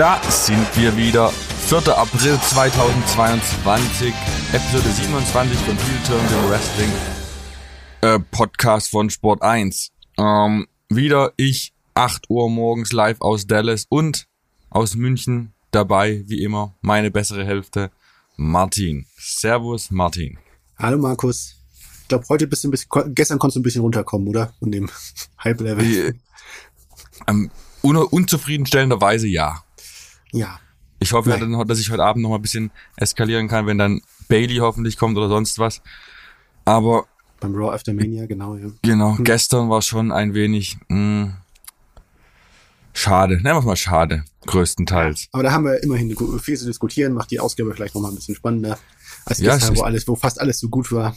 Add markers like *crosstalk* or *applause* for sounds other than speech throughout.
Da sind wir wieder. 4. April 2022, Episode 27 von Heel Turn, dem Wrestling äh, Podcast von Sport 1. Ähm, wieder ich, 8 Uhr morgens live aus Dallas und aus München dabei, wie immer, meine bessere Hälfte, Martin. Servus, Martin. Hallo, Markus. Ich glaube, heute bist du ein bisschen, gestern konntest du ein bisschen runterkommen, oder? Von dem *laughs* Hype-Level. Ähm, un unzufriedenstellenderweise ja. Ja. Ich hoffe, Nein. dass ich heute Abend noch mal ein bisschen eskalieren kann, wenn dann Bailey hoffentlich kommt oder sonst was. Aber beim Raw After Mania, genau, ja. Genau, hm. gestern war schon ein wenig mh, hm, schade. Nennen wir mal schade, größtenteils. Aber da haben wir immerhin viel zu diskutieren, macht die Ausgabe vielleicht noch mal ein bisschen spannender als gestern, ja, wo alles, wo fast alles so gut war.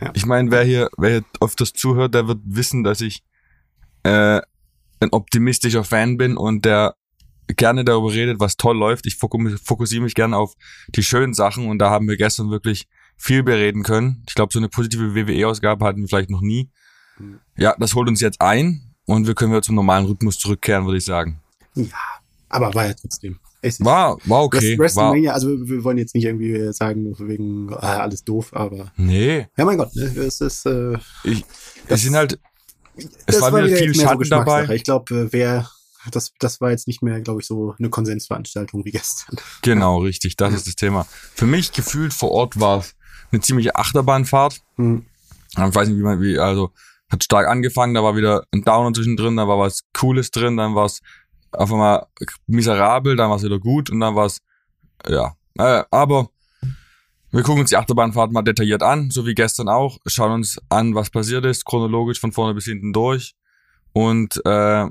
Ja. Ich meine, wer hier, wer hier öfters zuhört, der wird wissen, dass ich äh, ein optimistischer Fan bin und der gerne darüber redet, was toll läuft. Ich fokussiere mich gerne auf die schönen Sachen und da haben wir gestern wirklich viel bereden können. Ich glaube, so eine positive WWE-Ausgabe hatten wir vielleicht noch nie. Hm. Ja, das holt uns jetzt ein und wir können wieder zum normalen Rhythmus zurückkehren, würde ich sagen. Ja, aber war ja trotzdem. war, war okay. WrestleMania, war. also wir wollen jetzt nicht irgendwie sagen, wegen ah, alles doof, aber. Nee. Ja, mein Gott, ne, es ist. Äh, ich, es sind halt. Es war, war wieder viel Schatten dabei. Ich glaube, äh, wer das, das war jetzt nicht mehr, glaube ich, so eine Konsensveranstaltung wie gestern. Genau, richtig, das ist das Thema. Für mich gefühlt vor Ort war es eine ziemliche Achterbahnfahrt. Mhm. Ich weiß nicht, wie man, wie, also hat stark angefangen, da war wieder ein Downer zwischendrin, da war was Cooles drin, dann war es auf einmal miserabel, dann war es wieder gut und dann war es, ja. Äh, aber wir gucken uns die Achterbahnfahrt mal detailliert an, so wie gestern auch, schauen uns an, was passiert ist, chronologisch von vorne bis hinten durch. Und äh,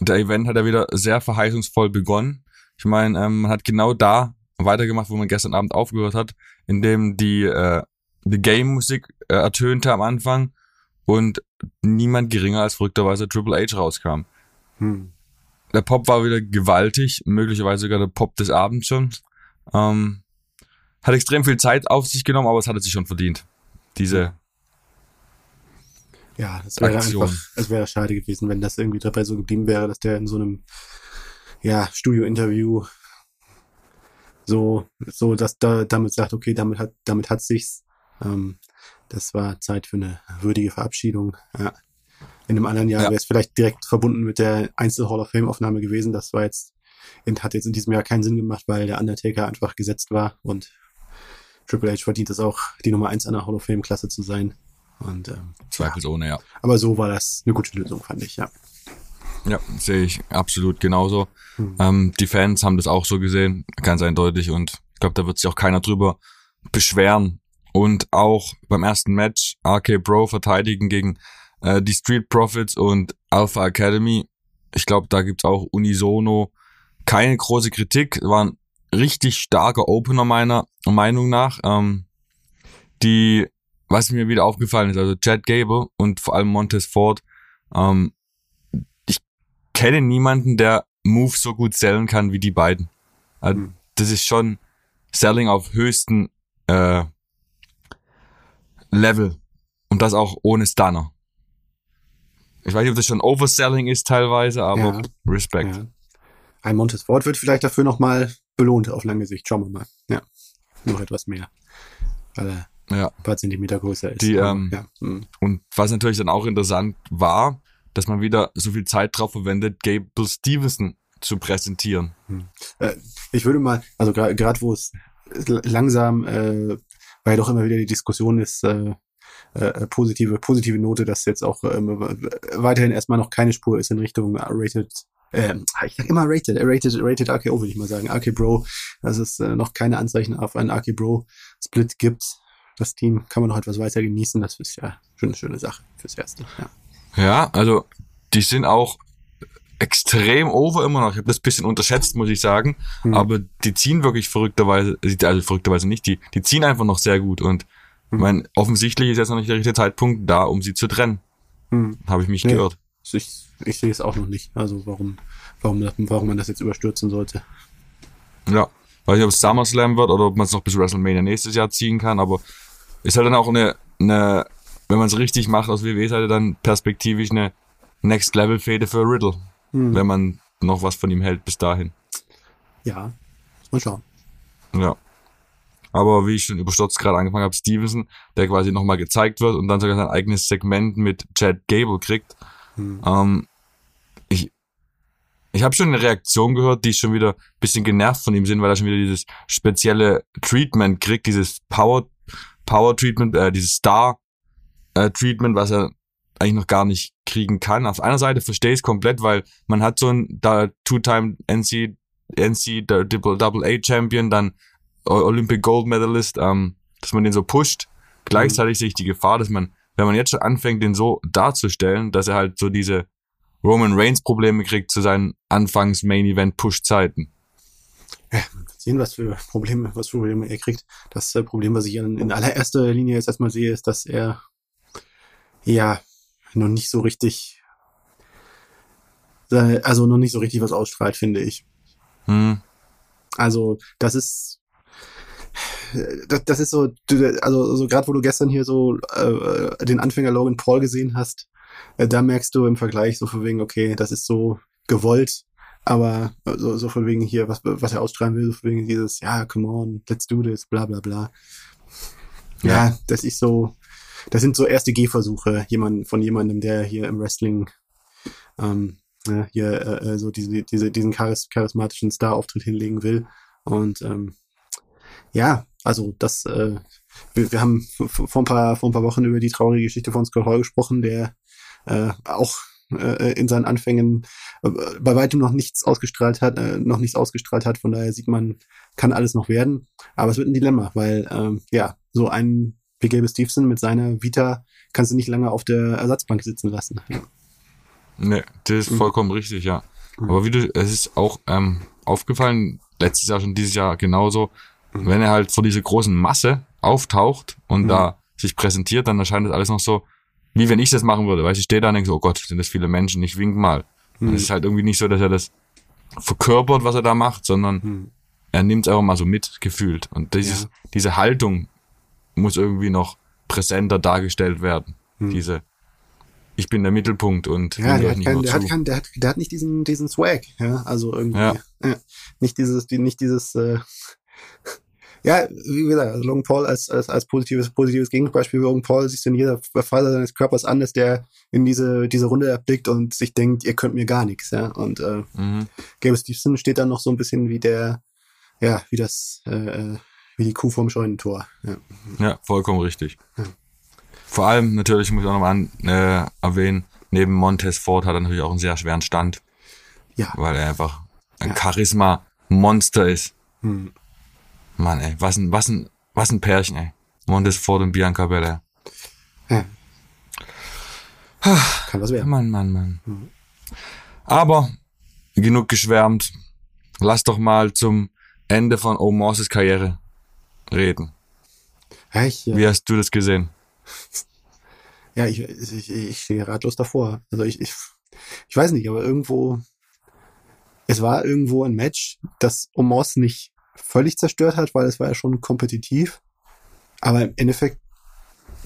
der Event hat ja wieder sehr verheißungsvoll begonnen. Ich meine, ähm, man hat genau da weitergemacht, wo man gestern Abend aufgehört hat, indem die, äh, die Game-Musik äh, ertönte am Anfang und niemand geringer als verrückterweise Triple H rauskam. Hm. Der Pop war wieder gewaltig, möglicherweise sogar der Pop des Abends schon. Ähm, hat extrem viel Zeit auf sich genommen, aber es hat sich schon verdient. Diese ja, das wäre einfach, es wäre schade gewesen, wenn das irgendwie dabei so geblieben wäre, dass der in so einem ja, Studio-Interview so, so, dass da damit sagt, okay, damit hat, damit hat sich's. Ähm, das war Zeit für eine würdige Verabschiedung. Ja. In einem anderen Jahr ja. wäre es vielleicht direkt verbunden mit der Einzel Hall of Fame Aufnahme gewesen. Das war jetzt, hat jetzt in diesem Jahr keinen Sinn gemacht, weil der Undertaker einfach gesetzt war und Triple H verdient es auch, die Nummer eins an der Hall of Fame Klasse zu sein. Und, ähm, Zweifelsohne, ja. Aber so war das eine gute Lösung, fand ich, ja. Ja, sehe ich absolut genauso. Hm. Ähm, die Fans haben das auch so gesehen, ganz eindeutig. Und ich glaube, da wird sich auch keiner drüber beschweren. Und auch beim ersten Match RK Bro verteidigen gegen äh, die Street Profits und Alpha Academy. Ich glaube, da gibt's auch unisono keine große Kritik. War ein richtig starker Opener meiner Meinung nach. Ähm, die was mir wieder aufgefallen ist, also Chad Gable und vor allem Montez Ford, ähm, ich kenne niemanden, der Moves so gut sellen kann wie die beiden. Also, mhm. Das ist schon Selling auf höchsten äh, Level und das auch ohne Stunner. Ich weiß nicht, ob das schon Overselling ist teilweise, aber ja. Respekt. Ja. Ein Montez Ford wird vielleicht dafür nochmal belohnt auf lange Sicht. Schauen wir mal. Ja, noch etwas mehr. Weil er ja. ein paar Zentimeter größer ist. Die, ähm, ja. mhm. Und was natürlich dann auch interessant war, dass man wieder so viel Zeit drauf verwendet, Gable Stevenson zu präsentieren. Äh, ich würde mal, also gerade wo es langsam, äh, weil ja doch immer wieder die Diskussion ist, äh, äh, positive, positive Note, dass jetzt auch ähm, weiterhin erstmal noch keine Spur ist in Richtung Rated ähm, ich sag immer rated, rated, rated RKO würde ich mal sagen, RK Bro, dass es äh, noch keine Anzeichen auf einen RK Bro Split gibt das Team kann man noch etwas weiter genießen. Das ist ja schon eine schöne Sache fürs Erste. Ja, ja also die sind auch extrem over immer noch. Ich habe das bisschen unterschätzt, muss ich sagen. Mhm. Aber die ziehen wirklich verrückterweise, also verrückterweise nicht, die, die ziehen einfach noch sehr gut. Und mhm. mein, offensichtlich ist jetzt noch nicht der richtige Zeitpunkt da, um sie zu trennen. Mhm. Habe ich mich nee, gehört. Ich, ich sehe es auch noch nicht. Also warum, warum, warum man das jetzt überstürzen sollte. Ja. Weiß nicht, ob es SummerSlam wird oder ob man es noch bis WrestleMania nächstes Jahr ziehen kann, aber ist halt dann auch eine, eine wenn man es richtig macht aus WWE-Seite, dann perspektivisch eine Next-Level-Fehde für Riddle, hm. wenn man noch was von ihm hält bis dahin. Ja, muss man schauen. Ja. Aber wie ich schon überstürzt gerade angefangen habe, Stevenson, der quasi nochmal gezeigt wird und dann sogar sein eigenes Segment mit Chad Gable kriegt. Hm. Ähm, ich ich habe schon eine Reaktion gehört, die schon wieder bisschen genervt von ihm sind, weil er schon wieder dieses spezielle Treatment kriegt, dieses Power Power Treatment, äh, dieses Star äh, Treatment, was er eigentlich noch gar nicht kriegen kann. Auf einer Seite verstehe ich es komplett, weil man hat so ein da Two-Time NC NC Double A Champion, dann Olympic Gold Medalist, ähm, dass man den so pusht. Gleichzeitig mhm. sehe ich die Gefahr, dass man, wenn man jetzt schon anfängt, den so darzustellen, dass er halt so diese Roman Reigns Probleme kriegt zu seinen Anfangs Main Event Push Zeiten. Sehen, was für Probleme, was für Probleme er kriegt. Das äh, Problem, was ich in, in allererster Linie jetzt erstmal sehe, ist, dass er ja noch nicht so richtig, äh, also noch nicht so richtig was ausstrahlt, finde ich. Hm. Also, das ist das, das ist so, also so gerade wo du gestern hier so äh, den Anfänger Logan Paul gesehen hast, äh, da merkst du im Vergleich so von wegen, okay, das ist so gewollt, aber so, so von wegen hier, was, was er ausstrahlen will, so von wegen dieses, ja, come on, let's do this, bla bla bla. Ja, ja das ist so, das sind so erste Gehversuche jemand, von jemandem, der hier im Wrestling ähm, ja, hier äh, äh, so diese, diese, diesen charis charismatischen Star-Auftritt hinlegen will. Und ähm, ja, also das, äh, wir, wir haben vor ein, paar, vor ein paar Wochen über die traurige Geschichte von Scott Hall gesprochen, der äh, auch äh, in seinen Anfängen äh, bei weitem noch nichts ausgestrahlt hat, äh, noch nichts ausgestrahlt hat. Von daher sieht man, kann alles noch werden. Aber es wird ein Dilemma, weil ähm, ja, so ein wie Gabe Stevenson mit seiner Vita kannst du nicht lange auf der Ersatzbank sitzen lassen. Ja. Nee, das ist mhm. vollkommen mhm. richtig, ja. Aber wie du, es ist auch ähm, aufgefallen, letztes Jahr schon dieses Jahr genauso, mhm. wenn er halt vor dieser großen Masse auftaucht und mhm. da sich präsentiert, dann erscheint das alles noch so, wie wenn ich das machen würde. Weißt du, ich stehe da und denke so, oh Gott, sind das viele Menschen, ich wink mal. Mhm. Und es ist halt irgendwie nicht so, dass er das verkörpert, was er da macht, sondern mhm. er nimmt es einfach mal so mit, gefühlt. Und dieses, ja. diese Haltung muss irgendwie noch präsenter dargestellt werden. Mhm. Diese, ich bin der Mittelpunkt und ja, der hat, kein, der, hat kein, der, hat, der hat nicht diesen diesen Swag, ja, also irgendwie ja. Ja, nicht dieses nicht dieses äh, ja, wie gesagt, also Logan Paul als, als, als positives, positives Gegenbeispiel. Logan Paul siehst du in jeder Phase seines Körpers an, dass der in diese, diese Runde erblickt und sich denkt, ihr könnt mir gar nichts, ja. Und äh, mhm. Gabe Stevenson steht dann noch so ein bisschen wie der, ja, wie das, äh, wie die Kuh vom Scheunentor. Ja, ja vollkommen richtig. Ja. Vor allem, natürlich muss ich auch nochmal an, äh, erwähnen, neben Montez Ford hat er natürlich auch einen sehr schweren Stand. Ja. Weil er einfach ein ja. Charisma-Monster ist. Hm. Mann, ey, was ein, was ein, was ein Pärchen, ey. Montez Ford und Bianca Belair. Ja. Kann was werden. Mann, Mann, Mann. Mhm. Aber genug geschwärmt. Lass doch mal zum Ende von Omorses Karriere reden. Echt, ja. Wie hast du das gesehen? Ja, ich, ich, ich stehe ratlos davor. Also ich, ich, ich weiß nicht, aber irgendwo, es war irgendwo ein Match, das Omos nicht völlig zerstört hat, weil es war ja schon kompetitiv. Aber im Endeffekt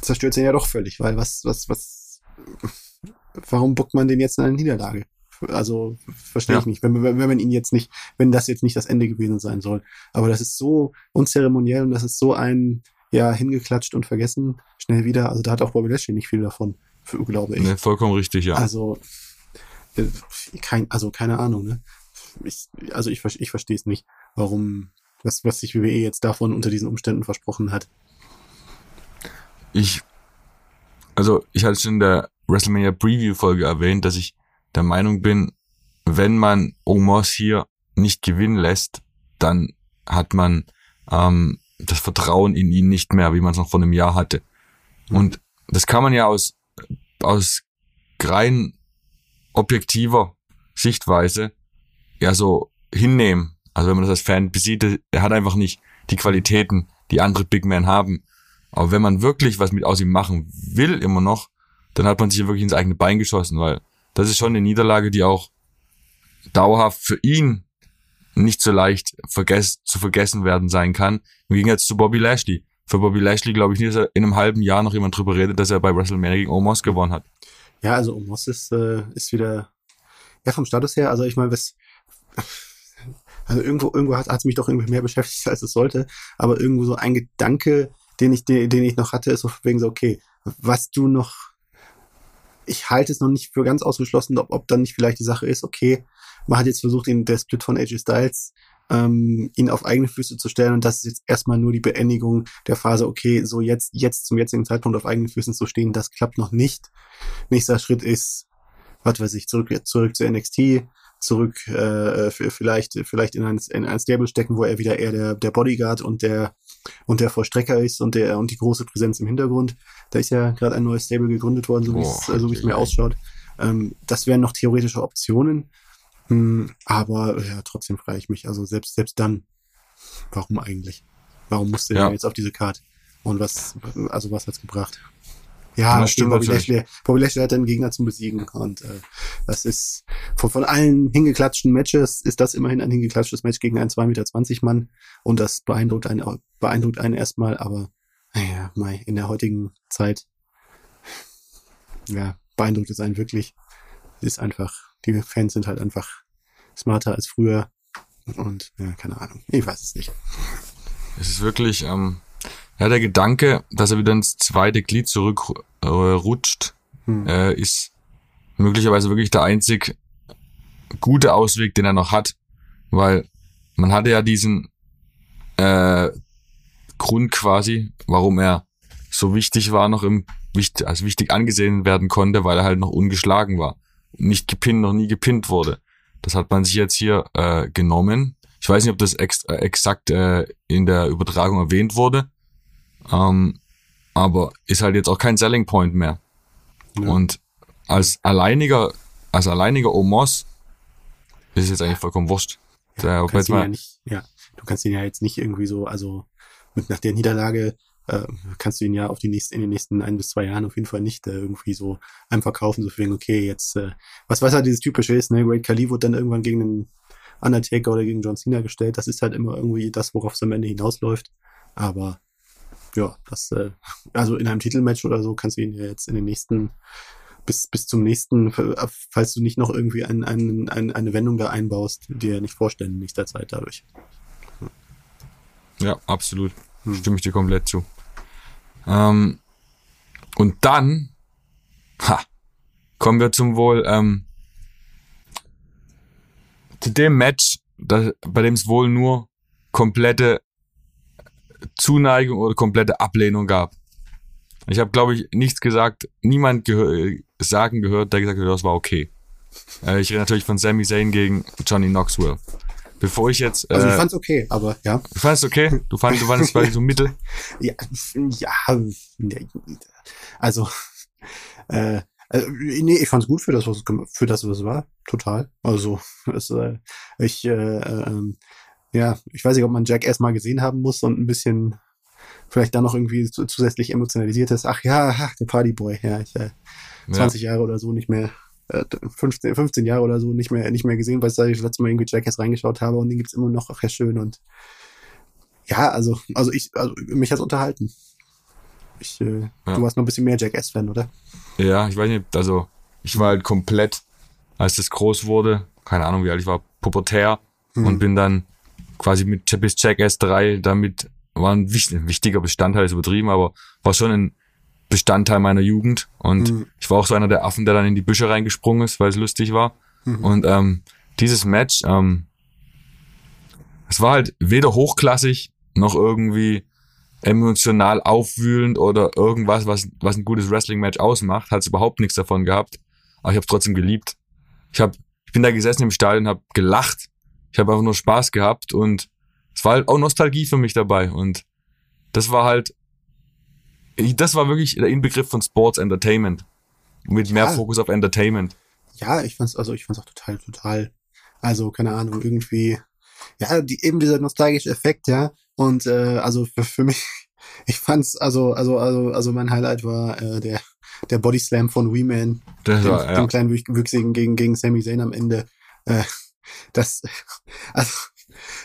zerstört es ihn ja doch völlig, weil was, was, was, warum buckt man den jetzt in eine Niederlage? Also verstehe ja. ich nicht, wenn, wenn, wenn man ihn jetzt nicht, wenn das jetzt nicht das Ende gewesen sein soll. Aber das ist so unzeremoniell und das ist so ein, ja, hingeklatscht und vergessen, schnell wieder. Also da hat auch Bobby Lashley nicht viel davon, glaube ich. Nee, vollkommen richtig, ja. Also, äh, kein, also keine Ahnung, ne? Ich, also ich, ich verstehe es nicht, warum was, was sich WWE jetzt davon unter diesen Umständen versprochen hat. Ich, also ich hatte schon in der WrestleMania Preview Folge erwähnt, dass ich der Meinung bin, wenn man Omos hier nicht gewinnen lässt, dann hat man ähm, das Vertrauen in ihn nicht mehr, wie man es noch vor einem Jahr hatte. Und das kann man ja aus, aus rein objektiver Sichtweise ja so hinnehmen. Also wenn man das als Fan besieht, er hat einfach nicht die Qualitäten, die andere Big Men haben. Aber wenn man wirklich was mit aus ihm machen will, immer noch, dann hat man sich wirklich ins eigene Bein geschossen, weil das ist schon eine Niederlage, die auch dauerhaft für ihn nicht so leicht vergess zu vergessen werden sein kann. Im Gegensatz zu Bobby Lashley. Für Bobby Lashley glaube ich nicht, dass er in einem halben Jahr noch jemand drüber redet, dass er bei WrestleMania gegen Omos gewonnen hat. Ja, also Omos ist, äh, ist wieder, ja vom Status her, also ich meine, was *laughs* also irgendwo, irgendwo hat es mich doch irgendwie mehr beschäftigt, als es sollte. Aber irgendwo so ein Gedanke, den ich, den, den ich noch hatte, ist so wegen so, okay, was du noch, ich halte es noch nicht für ganz ausgeschlossen, ob, ob dann nicht vielleicht die Sache ist, okay, man hat jetzt versucht, ihn, der Split von AJ Styles, ähm, ihn auf eigene Füße zu stellen und das ist jetzt erstmal nur die Beendigung der Phase, okay, so jetzt, jetzt zum jetzigen Zeitpunkt auf eigenen Füßen zu stehen, das klappt noch nicht. Nächster Schritt ist, was weiß ich, zurück, zurück zu NXT, zurück äh, vielleicht vielleicht in ein, in ein Stable stecken, wo er wieder eher der, der Bodyguard und der und der Vollstrecker ist und der und die große Präsenz im Hintergrund. Da ist ja gerade ein neues Stable gegründet worden, so wie es so wie es mir ausschaut. Ähm, das wären noch theoretische Optionen, hm, aber ja, trotzdem freue ich mich. Also selbst selbst dann, warum eigentlich? Warum musste ja. er jetzt auf diese Karte? Und was also was hat's gebracht? Ja, das stimmt. Bobby Lashley, Bobby Lashley hat einen Gegner zum Besiegen und äh, das ist von, von allen hingeklatschten Matches ist das immerhin ein hingeklatschtes Match gegen einen 2,20 Meter Mann und das beeindruckt einen, beeindruckt einen erstmal, aber naja, Mai, in der heutigen Zeit ja, beeindruckt es einen wirklich. Ist einfach, die Fans sind halt einfach smarter als früher und ja, keine Ahnung, ich weiß es nicht. Es ist wirklich, ähm, ja, der Gedanke, dass er wieder ins zweite Glied zurückrutscht, äh, hm. äh, ist möglicherweise wirklich der einzig gute Ausweg, den er noch hat. Weil man hatte ja diesen äh, Grund quasi, warum er so wichtig war, noch im als wichtig angesehen werden konnte, weil er halt noch ungeschlagen war. Nicht gepinnt, noch nie gepinnt wurde. Das hat man sich jetzt hier äh, genommen. Ich weiß nicht, ob das ex äh, exakt äh, in der Übertragung erwähnt wurde. Ähm, aber ist halt jetzt auch kein Selling Point mehr. Ja. Und als alleiniger, als alleiniger Omos ist es jetzt eigentlich vollkommen wurscht. Ja, du, kannst ihn ja nicht, ja, du kannst ihn ja jetzt nicht irgendwie so, also mit nach der Niederlage äh, kannst du ihn ja auf die nächsten, in den nächsten ein bis zwei Jahren auf jeden Fall nicht äh, irgendwie so einem verkaufen, so wegen, okay, jetzt, äh, was was halt dieses typische ist, ne, Great Khali wurde dann irgendwann gegen einen Undertaker oder gegen John Cena gestellt, das ist halt immer irgendwie das, worauf es am Ende hinausläuft, aber ja, das, äh, also in einem Titelmatch oder so kannst du ihn ja jetzt in den nächsten, bis, bis zum nächsten, falls du nicht noch irgendwie ein, ein, ein, eine Wendung da einbaust, dir nicht vorstellen in nächster Zeit dadurch. Ja, absolut. Hm. Stimme ich dir komplett zu. Ähm, und dann, ha, kommen wir zum wohl, ähm, zu dem Match, das, bei dem es wohl nur komplette Zuneigung oder komplette Ablehnung gab. Ich habe, glaube ich, nichts gesagt, niemand gehör sagen gehört, der gesagt hat, das war okay. Äh, ich rede natürlich von Sami Zayn gegen Johnny Knoxville. Bevor ich jetzt. Äh, also ich fand's okay, aber ja. Du fandest okay? Du fandest, du fandest quasi so mittel? *laughs* Ja, ja, also, äh, also, nee, ich fand's gut für das, was für das, was es war. Total. Also, es, äh, ich, äh, äh, ja, ich weiß nicht, ob man Jack erstmal gesehen haben muss und ein bisschen vielleicht dann noch irgendwie zusätzlich emotionalisiert ist. Ach ja, ach, der Partyboy, ja, ich äh, 20 ja. Jahre oder so nicht mehr, äh, 15, 15 Jahre oder so nicht mehr, nicht mehr gesehen, weil ich das letzte Mal irgendwie Jackass reingeschaut habe und den gibt's immer noch, ach ja, schön und ja, also, also ich, also mich hat's unterhalten. Ich, äh, ja. Du warst noch ein bisschen mehr Jackass-Fan, oder? Ja, ich weiß nicht, also ich war halt komplett, als das groß wurde, keine Ahnung wie alt ich war, pubertär hm. und bin dann quasi mit bis Jackass 3 damit war ein wichtiger Bestandteil, ist übertrieben, aber war schon ein Bestandteil meiner Jugend. Und mhm. ich war auch so einer der Affen, der dann in die Büsche reingesprungen ist, weil es lustig war. Mhm. Und ähm, dieses Match, ähm, es war halt weder hochklassig noch irgendwie emotional aufwühlend oder irgendwas, was, was ein gutes Wrestling-Match ausmacht. Hat es überhaupt nichts davon gehabt. Aber ich habe es trotzdem geliebt. Ich, hab, ich bin da gesessen im Stadion, habe gelacht ich habe einfach nur Spaß gehabt und es war halt auch Nostalgie für mich dabei und das war halt, das war wirklich der Inbegriff von Sports Entertainment mit ja. mehr Fokus auf Entertainment. Ja, ich fand's also ich fand's auch total total, also keine Ahnung irgendwie, ja die, eben dieser nostalgische Effekt, ja und äh, also für, für mich *laughs* ich fand's also also also also mein Highlight war äh, der der Body Slam von Wee Man, dem, ja. dem kleinen Wüchsigen gegen gegen Sami Zayn am Ende. Äh, das, *laughs* also,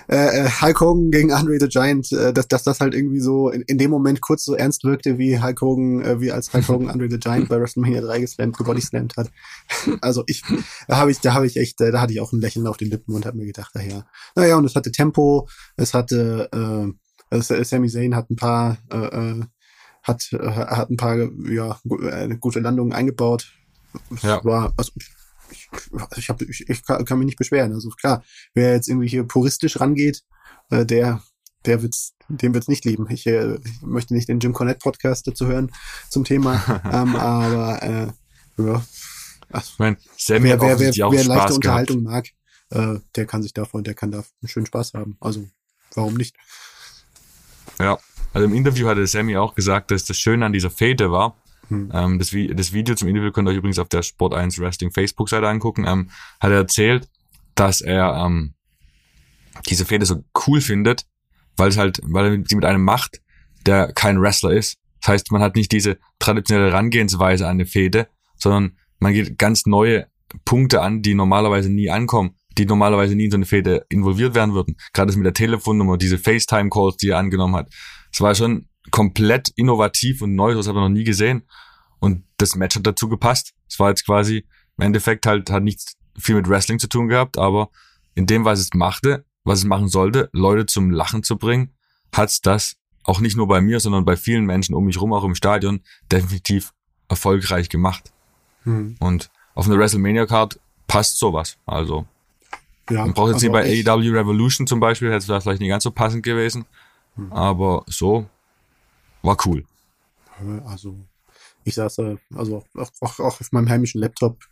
äh, Hulk Hogan gegen Andre the Giant, äh, dass, dass das halt irgendwie so in, in dem Moment kurz so ernst wirkte, wie Hulk Hogan, äh, wie als Hulk Hogan Andre the Giant bei WrestleMania 3 geslammt, gebodyslammt hat. *laughs* also ich, da habe ich, da habe ich echt, äh, da hatte ich auch ein Lächeln auf den Lippen und habe mir gedacht, naja, naja, und es hatte Tempo, es hatte, äh, also Sami Zayn hat ein paar, äh, äh hat, äh, hat ein paar, ja, gute Landungen eingebaut. Ja. War, also, ich, ich, hab, ich, ich kann, kann mich nicht beschweren. Also klar, wer jetzt irgendwie hier puristisch rangeht, äh, der, der wird's, dem wird's nicht lieben. Ich, äh, ich möchte nicht den Jim Cornette Podcast dazu hören zum Thema, *laughs* ähm, aber äh, ja. Also, ich mein, wer, wer, wer, wer leichte gehabt. Unterhaltung mag, äh, der kann sich davon, der kann da einen schönen Spaß haben. Also warum nicht? Ja, also im Interview hatte Sammy auch gesagt, dass das Schöne an dieser Fete war, hm. Ähm, das, das, Video zum Interview könnt ihr euch übrigens auf der Sport 1 Wrestling Facebook-Seite angucken. Ähm, hat er erzählt, dass er ähm, diese Fehde so cool findet, weil es halt, weil er sie mit einem macht, der kein Wrestler ist. Das heißt, man hat nicht diese traditionelle Herangehensweise an eine Fehde, sondern man geht ganz neue Punkte an, die normalerweise nie ankommen, die normalerweise nie in so eine Fehde involviert werden würden. Gerade das mit der Telefonnummer, diese FaceTime-Calls, die er angenommen hat. Es war schon komplett innovativ und neu, das habe ich noch nie gesehen. Und das Match hat dazu gepasst. Es war jetzt quasi im Endeffekt halt, hat nichts viel mit Wrestling zu tun gehabt, aber in dem, was es machte, was es machen sollte, Leute zum Lachen zu bringen, hat's das auch nicht nur bei mir, sondern bei vielen Menschen um mich rum, auch im Stadion, definitiv erfolgreich gemacht. Hm. Und auf eine WrestleMania-Card passt sowas. Also, ja, man braucht jetzt nicht bei AEW Revolution zum Beispiel, hätte es vielleicht nicht ganz so passend gewesen. Hm. Aber so war cool. Also, ich saß da, also auch, auch, auch auf meinem heimischen Laptop,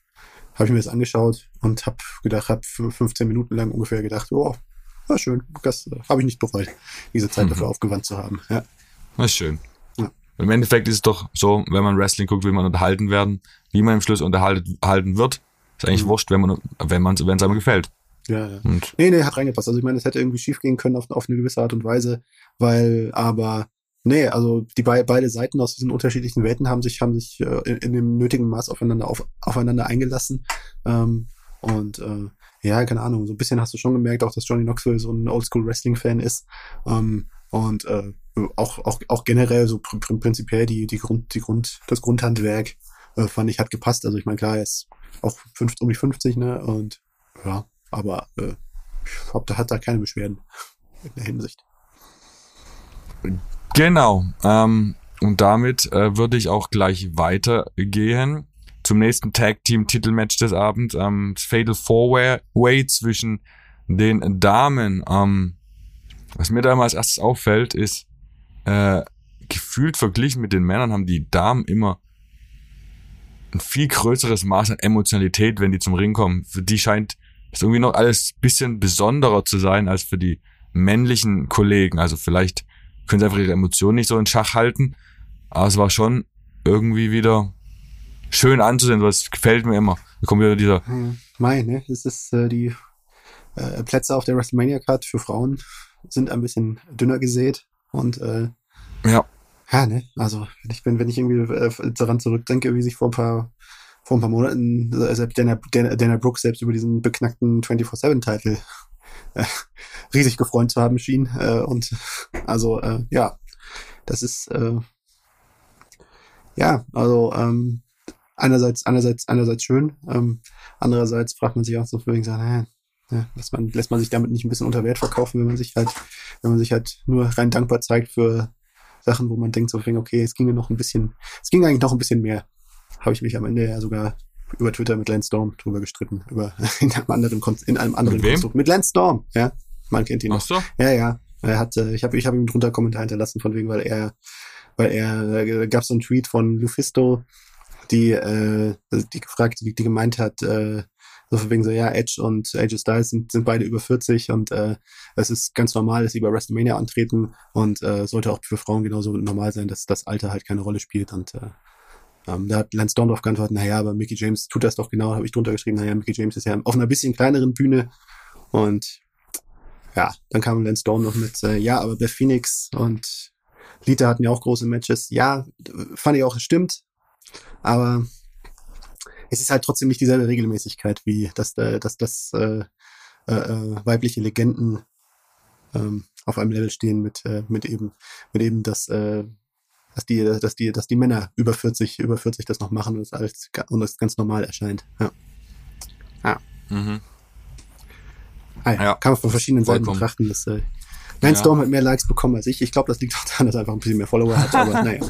habe ich mir das angeschaut und habe gedacht, habe 15 Minuten lang ungefähr gedacht, oh, war schön, das äh, habe ich nicht bereut, diese Zeit mhm. dafür aufgewandt zu haben. Ja. Das ist schön. Ja. Im Endeffekt ist es doch so, wenn man Wrestling guckt, will man unterhalten werden. Wie man im Schluss unterhalten wird, ist eigentlich mhm. wurscht, wenn man wenn man wenn es einem gefällt. Ja, ja. Und nee, nee, hat reingepasst. Also ich meine, es hätte irgendwie schief gehen können auf, auf eine gewisse Art und Weise, weil aber Nee, also die be beide Seiten aus diesen unterschiedlichen Welten haben sich, haben sich äh, in, in, dem nötigen Maß aufeinander, auf, aufeinander eingelassen. Ähm, und äh, ja, keine Ahnung, so ein bisschen hast du schon gemerkt, auch dass Johnny Knoxville so ein Oldschool-Wrestling-Fan ist. Ähm, und äh, auch, auch, auch generell so pr pr prinzipiell die, die Grund, die Grund, das Grundhandwerk äh, fand ich hat gepasst. Also ich meine, klar, er ist auch fünf, um die 50, ne? Und ja, aber äh, ich hab, da hat da keine Beschwerden in der Hinsicht. Genau. Ähm, und damit äh, würde ich auch gleich weitergehen zum nächsten Tag Team Titelmatch des Abends. Ähm, das Fatal Four Way zwischen den Damen. Ähm, was mir da mal als erstes auffällt, ist äh, gefühlt verglichen mit den Männern haben die Damen immer ein viel größeres Maß an Emotionalität, wenn die zum Ring kommen. Für die scheint es irgendwie noch alles bisschen besonderer zu sein als für die männlichen Kollegen. Also vielleicht können sie einfach ihre Emotionen nicht so in Schach halten. Aber es war schon irgendwie wieder schön anzusehen, das gefällt mir immer. Da kommt wieder dieser. Mai, ne? Das ist äh, die äh, Plätze auf der WrestleMania Card für Frauen sind ein bisschen dünner gesät und äh, ja. Ja, ne? Also ich bin, wenn ich irgendwie äh, daran zurückdenke, wie sich vor ein paar vor ein paar Monaten äh, selbst Dana, Dana, Dana Brooks selbst über diesen beknackten 24-7-Titel äh, *laughs* riesig gefreut zu haben schien. Äh, und also äh, ja, das ist äh, ja, also ähm, einerseits, einerseits, einerseits schön, ähm, andererseits fragt man sich auch so wegen sagen, äh, ja, lässt man, lässt man sich damit nicht ein bisschen unter Wert verkaufen, wenn man sich halt, wenn man sich halt nur rein dankbar zeigt für Sachen, wo man denkt so, okay, es ginge noch ein bisschen, es ging eigentlich noch ein bisschen mehr. Habe ich mich am Ende ja sogar über Twitter mit Lance Storm drüber gestritten, über *laughs* in einem anderen in einem anderen mit Konstrukt. Mit Lance Storm, ja. Man kennt ihn noch. Ach so? Ja, ja. Er hat, äh, ich habe ich hab ihm drunter Kommentar hinterlassen, von wegen, weil er, weil er, äh, gab so einen Tweet von Lufisto, die, äh, die gefragt, die, die gemeint hat, äh, so von wegen so, ja, Edge und AJ Styles sind, sind beide über 40 und äh, es ist ganz normal, dass sie bei WrestleMania antreten und äh, sollte auch für Frauen genauso normal sein, dass das Alter halt keine Rolle spielt und äh, ähm, da hat Lance Dorndorf geantwortet, naja, aber Mickey James tut das doch genau, habe ich drunter geschrieben, naja, Mickey James ist ja auf einer bisschen kleineren Bühne und ja, dann kam Lance Dorn noch mit, äh, ja, aber Beth Phoenix und Lita hatten ja auch große Matches. Ja, fand ich auch, es stimmt. Aber es ist halt trotzdem nicht dieselbe Regelmäßigkeit, wie dass, äh, dass, dass äh, äh, äh, weibliche Legenden ähm, auf einem Level stehen mit, äh, mit eben, mit eben das, äh, dass die, dass die, dass die Männer über 40, über 40 das noch machen und es als und das ganz normal erscheint. Ja. Ja. Mhm. Ah, ja. ja. Kann man von verschiedenen Seiten betrachten. Dass, äh, Lance ja. Storm hat mehr Likes bekommen als ich. Ich glaube, das liegt auch daran, dass er einfach ein bisschen mehr Follower hat, aber *laughs* naja.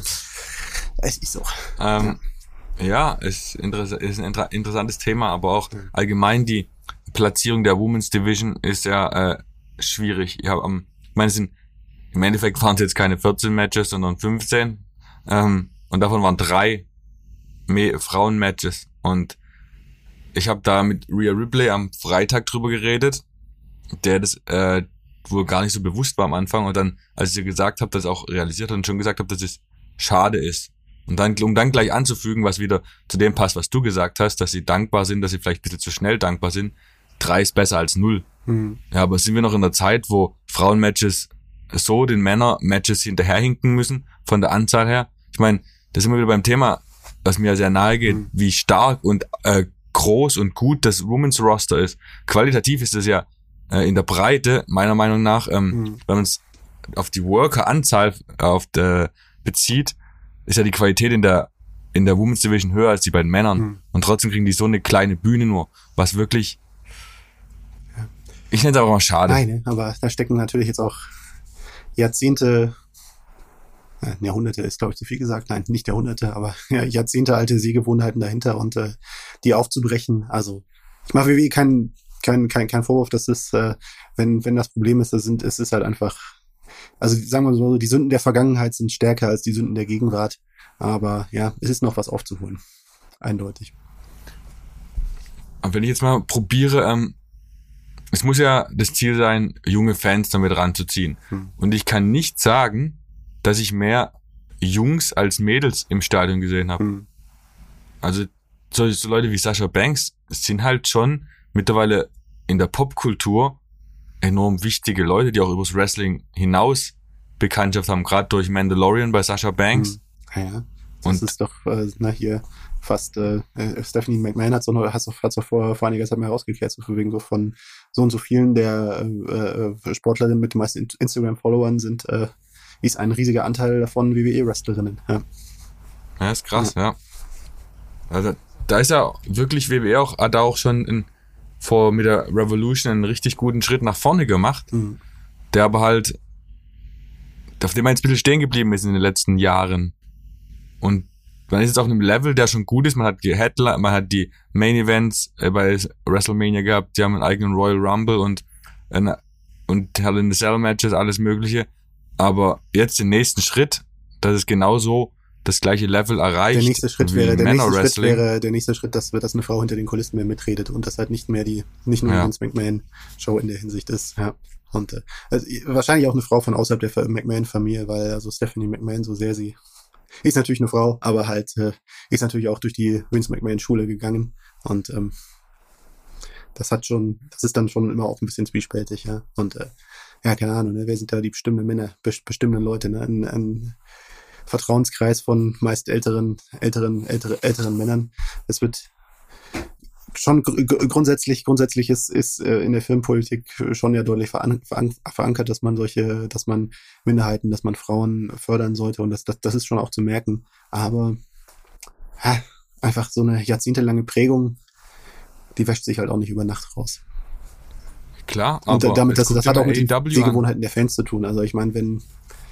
Es ist so. Ähm, ja. ja, ist, interess ist ein inter interessantes Thema, aber auch allgemein die Platzierung der Women's Division ist ja äh, schwierig. Ich habe am, ich meine, es sind im Endeffekt waren es jetzt keine 14 Matches, sondern 15. Ähm, und davon waren drei Frauen-Matches. Und ich habe da mit Rhea Ripley am Freitag drüber geredet, der das äh, wohl gar nicht so bewusst war am Anfang. Und dann, als ich ihr gesagt habe, das auch realisiert hat und schon gesagt habe, dass es schade ist. Und dann, um dann gleich anzufügen, was wieder zu dem passt, was du gesagt hast, dass sie dankbar sind, dass sie vielleicht ein bisschen zu schnell dankbar sind. Drei ist besser als null. Mhm. Ja, aber sind wir noch in der Zeit, wo Frauenmatches so den Männer-Matches hinterherhinken müssen, von der Anzahl her? Ich meine, da sind wir wieder beim Thema, was mir sehr nahe geht, mhm. wie stark und äh, groß und gut das Women's Roster ist. Qualitativ ist es ja äh, in der Breite, meiner Meinung nach, ähm, mhm. wenn man es auf die Worker-Anzahl auf der, bezieht, ist ja die Qualität in der in der Women's Division höher als die beiden Männern. Mhm. Und trotzdem kriegen die so eine kleine Bühne nur, was wirklich. Ich nenne es aber mal schade. Nein, aber da stecken natürlich jetzt auch Jahrzehnte, äh, Jahrhunderte ist, glaube ich, zu viel gesagt. Nein, nicht Jahrhunderte, aber *laughs* ja, Jahrzehnte alte Sehgewohnheiten dahinter und äh, die aufzubrechen. Also ich mache WWE keinen kein, kein, kein Vorwurf, dass es, äh, wenn, wenn das Problem ist, das sind, es ist halt einfach, also sagen wir so, die Sünden der Vergangenheit sind stärker als die Sünden der Gegenwart. Aber ja, es ist noch was aufzuholen. Eindeutig. Und wenn ich jetzt mal probiere, ähm, es muss ja das Ziel sein, junge Fans damit ranzuziehen. Hm. Und ich kann nicht sagen, dass ich mehr Jungs als Mädels im Stadion gesehen habe. Hm. Also solche so Leute wie Sascha Banks sind halt schon mittlerweile in der Popkultur enorm wichtige Leute, die auch übers Wrestling hinaus Bekanntschaft haben, gerade durch Mandalorian bei Sascha Banks. Hm. Ja, das und ist doch, äh, na hier, fast, äh, äh Stephanie McMahon hat so noch, hat's doch, hat's doch vor, vor einiger Zeit mal herausgekehrt, so wegen so von so und so vielen der äh, äh, Sportlerinnen mit den meisten Instagram-Followern sind, äh, ist ein riesiger Anteil davon WWE-Wrestlerinnen. Ja. ja, ist krass, ja. ja. Also da ist ja wirklich WWE auch, hat da auch schon in, vor mit der Revolution einen richtig guten Schritt nach vorne gemacht, mhm. der aber halt, auf dem man jetzt ein bisschen stehen geblieben ist in den letzten Jahren. Und man ist jetzt auf einem Level, der schon gut ist. Man hat die Headline, man hat die Main Events äh, bei WrestleMania gehabt, die haben einen eigenen Royal Rumble und und Hell in the Cell Matches, alles Mögliche. Aber jetzt den nächsten Schritt, das ist genauso das gleiche Level erreicht. Der nächste Schritt wäre, der nächste Schritt wäre der nächste Schritt, dass, dass eine Frau hinter den Kulissen mehr mitredet und das halt nicht mehr die, nicht nur ja. die McMahon Show in der Hinsicht ist. Ja. Und äh, also, wahrscheinlich auch eine Frau von außerhalb der McMahon-Familie, weil also Stephanie McMahon, so sehr sie ist natürlich eine Frau, aber halt äh, ist natürlich auch durch die Vince McMahon-Schule gegangen und ähm, das hat schon, das ist dann schon immer auch ein bisschen zwiespältig, ja. Und äh, ja, keine Ahnung, ne? wer sind da die bestimmten Männer, bestimmten Leute, ne? Ein, ein Vertrauenskreis von meist älteren, älteren, ältere, älteren Männern. Es wird schon gr grundsätzlich, grundsätzlich ist, ist äh, in der Filmpolitik schon ja deutlich veran veran verankert, dass man solche, dass man Minderheiten, dass man Frauen fördern sollte und das, das, das ist schon auch zu merken. Aber ha, einfach so eine jahrzehntelange Prägung, die wäscht sich halt auch nicht über Nacht raus. Klar, aber und damit, das, das hat auch mit den Sehgewohnheiten der Fans zu tun. Also ich meine, wenn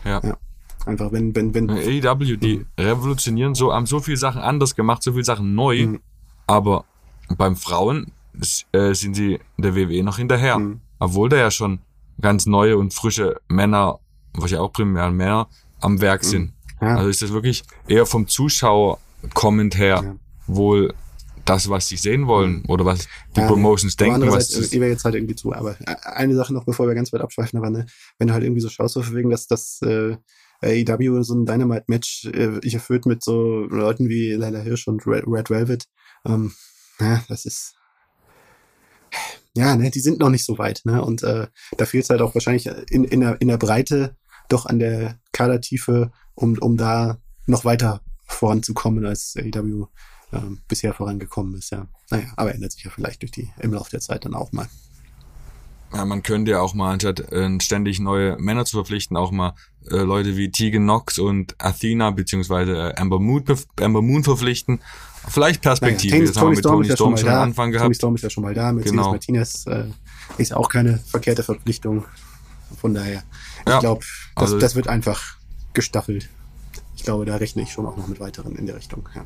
ja. ja. Einfach wenn, wenn, wenn. AEW, die mhm. revolutionieren so, haben so viele Sachen anders gemacht, so viele Sachen neu, mhm. aber beim Frauen äh, sind sie der WWE noch hinterher. Mhm. Obwohl da ja schon ganz neue und frische Männer, was ja auch primär Männer, am Werk sind. Mhm. Ja. Also ist das wirklich eher vom Zuschauer kommend her ja. wohl das, was sie sehen wollen oder was die ja, Promotions denken. Was ich wäre jetzt halt irgendwie zu. Aber äh, eine Sache noch, bevor wir ganz weit abschweifen, aber ne, wenn du halt irgendwie so schaust, so wegen, dass das äh, AEW so ein Dynamite-Match äh, ich erfüllt mit so Leuten wie Leila Hirsch und Red, Red Velvet. Ähm, ja, das ist ja, ne, die sind noch nicht so weit, ne? Und äh, da fehlt es halt auch wahrscheinlich in, in, der, in der Breite doch an der Kadertiefe, um, um da noch weiter voranzukommen, als AEW ähm, bisher vorangekommen ist, ja. Naja, aber ändert sich ja vielleicht durch die im Laufe der Zeit dann auch mal. ja, man könnte ja auch mal, anstatt äh, ständig neue Männer zu verpflichten, auch mal äh, Leute wie Tegan Knox und Athena beziehungsweise äh, Amber, Moon, Amber Moon verpflichten. Vielleicht Perspektive. Naja, haben wir mit Tony Storm, schon, schon am Anfang Tony. Storm ist ja schon mal da. Mercedes Genau. Martinez äh, ist auch keine verkehrte Verpflichtung. Von daher, ich Ja, glaube, das, also- das wird einfach gestaffelt. Ich glaube, da rechne ich schon auch noch mit weiteren in der Richtung. Ja.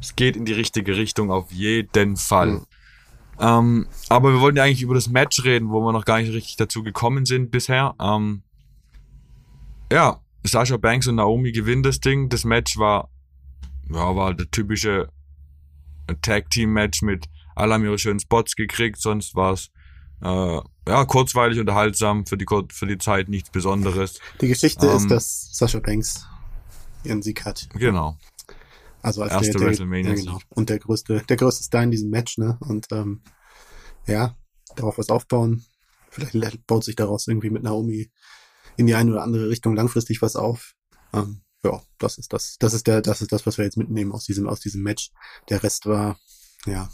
Es geht in die richtige Richtung auf jeden Fall. Mhm. Ähm, aber wir wollten ja eigentlich über das Match reden, wo wir noch gar nicht richtig dazu gekommen sind bisher. Ähm, ja, Sasha Banks und Naomi gewinnen das Ding. Das Match war, ja, war der typische Tag Team Match mit alle haben ihre schönen Spots gekriegt, sonst war es äh, ja kurzweilig unterhaltsam für die für die Zeit nichts Besonderes. Die Geschichte Ähm, ist, dass Sascha Banks ihren Sieg hat. Genau. Also als Erste der, der, WrestleMania ja, genau. Und der größte, der größte Star in diesem Match, ne? Und ähm, ja, darauf was aufbauen. Vielleicht baut sich daraus irgendwie mit Naomi in die eine oder andere Richtung langfristig was auf. Ähm, ja, das ist das, das ist der, das ist das, was wir jetzt mitnehmen aus diesem, aus diesem Match. Der Rest war, ja,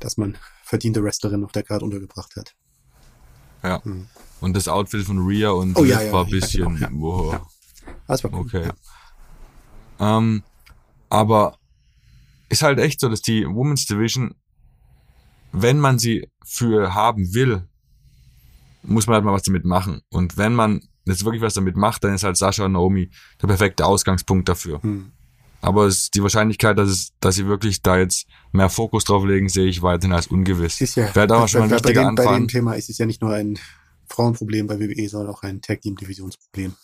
dass man verdiente Wrestlerin auf der Karte untergebracht hat. Ja. Mhm. Und das Outfit von Rhea und Oh, ja, ja, war ein ja, bisschen, genau, wow. Ja. Das war cool. Okay. Ähm, aber ist halt echt so, dass die Women's Division, wenn man sie für haben will, muss man halt mal was damit machen. Und wenn man jetzt wirklich was damit macht, dann ist halt Sascha und Naomi der perfekte Ausgangspunkt dafür. Hm. Aber es, die Wahrscheinlichkeit, dass, es, dass sie wirklich da jetzt mehr Fokus drauf legen, sehe ich weiterhin als ungewiss. Ist ja, Wäre aber schon mal ein bei, dem, bei dem. Thema ist es ja nicht nur ein Frauenproblem bei WWE, sondern auch ein Tag Team Divisionsproblem.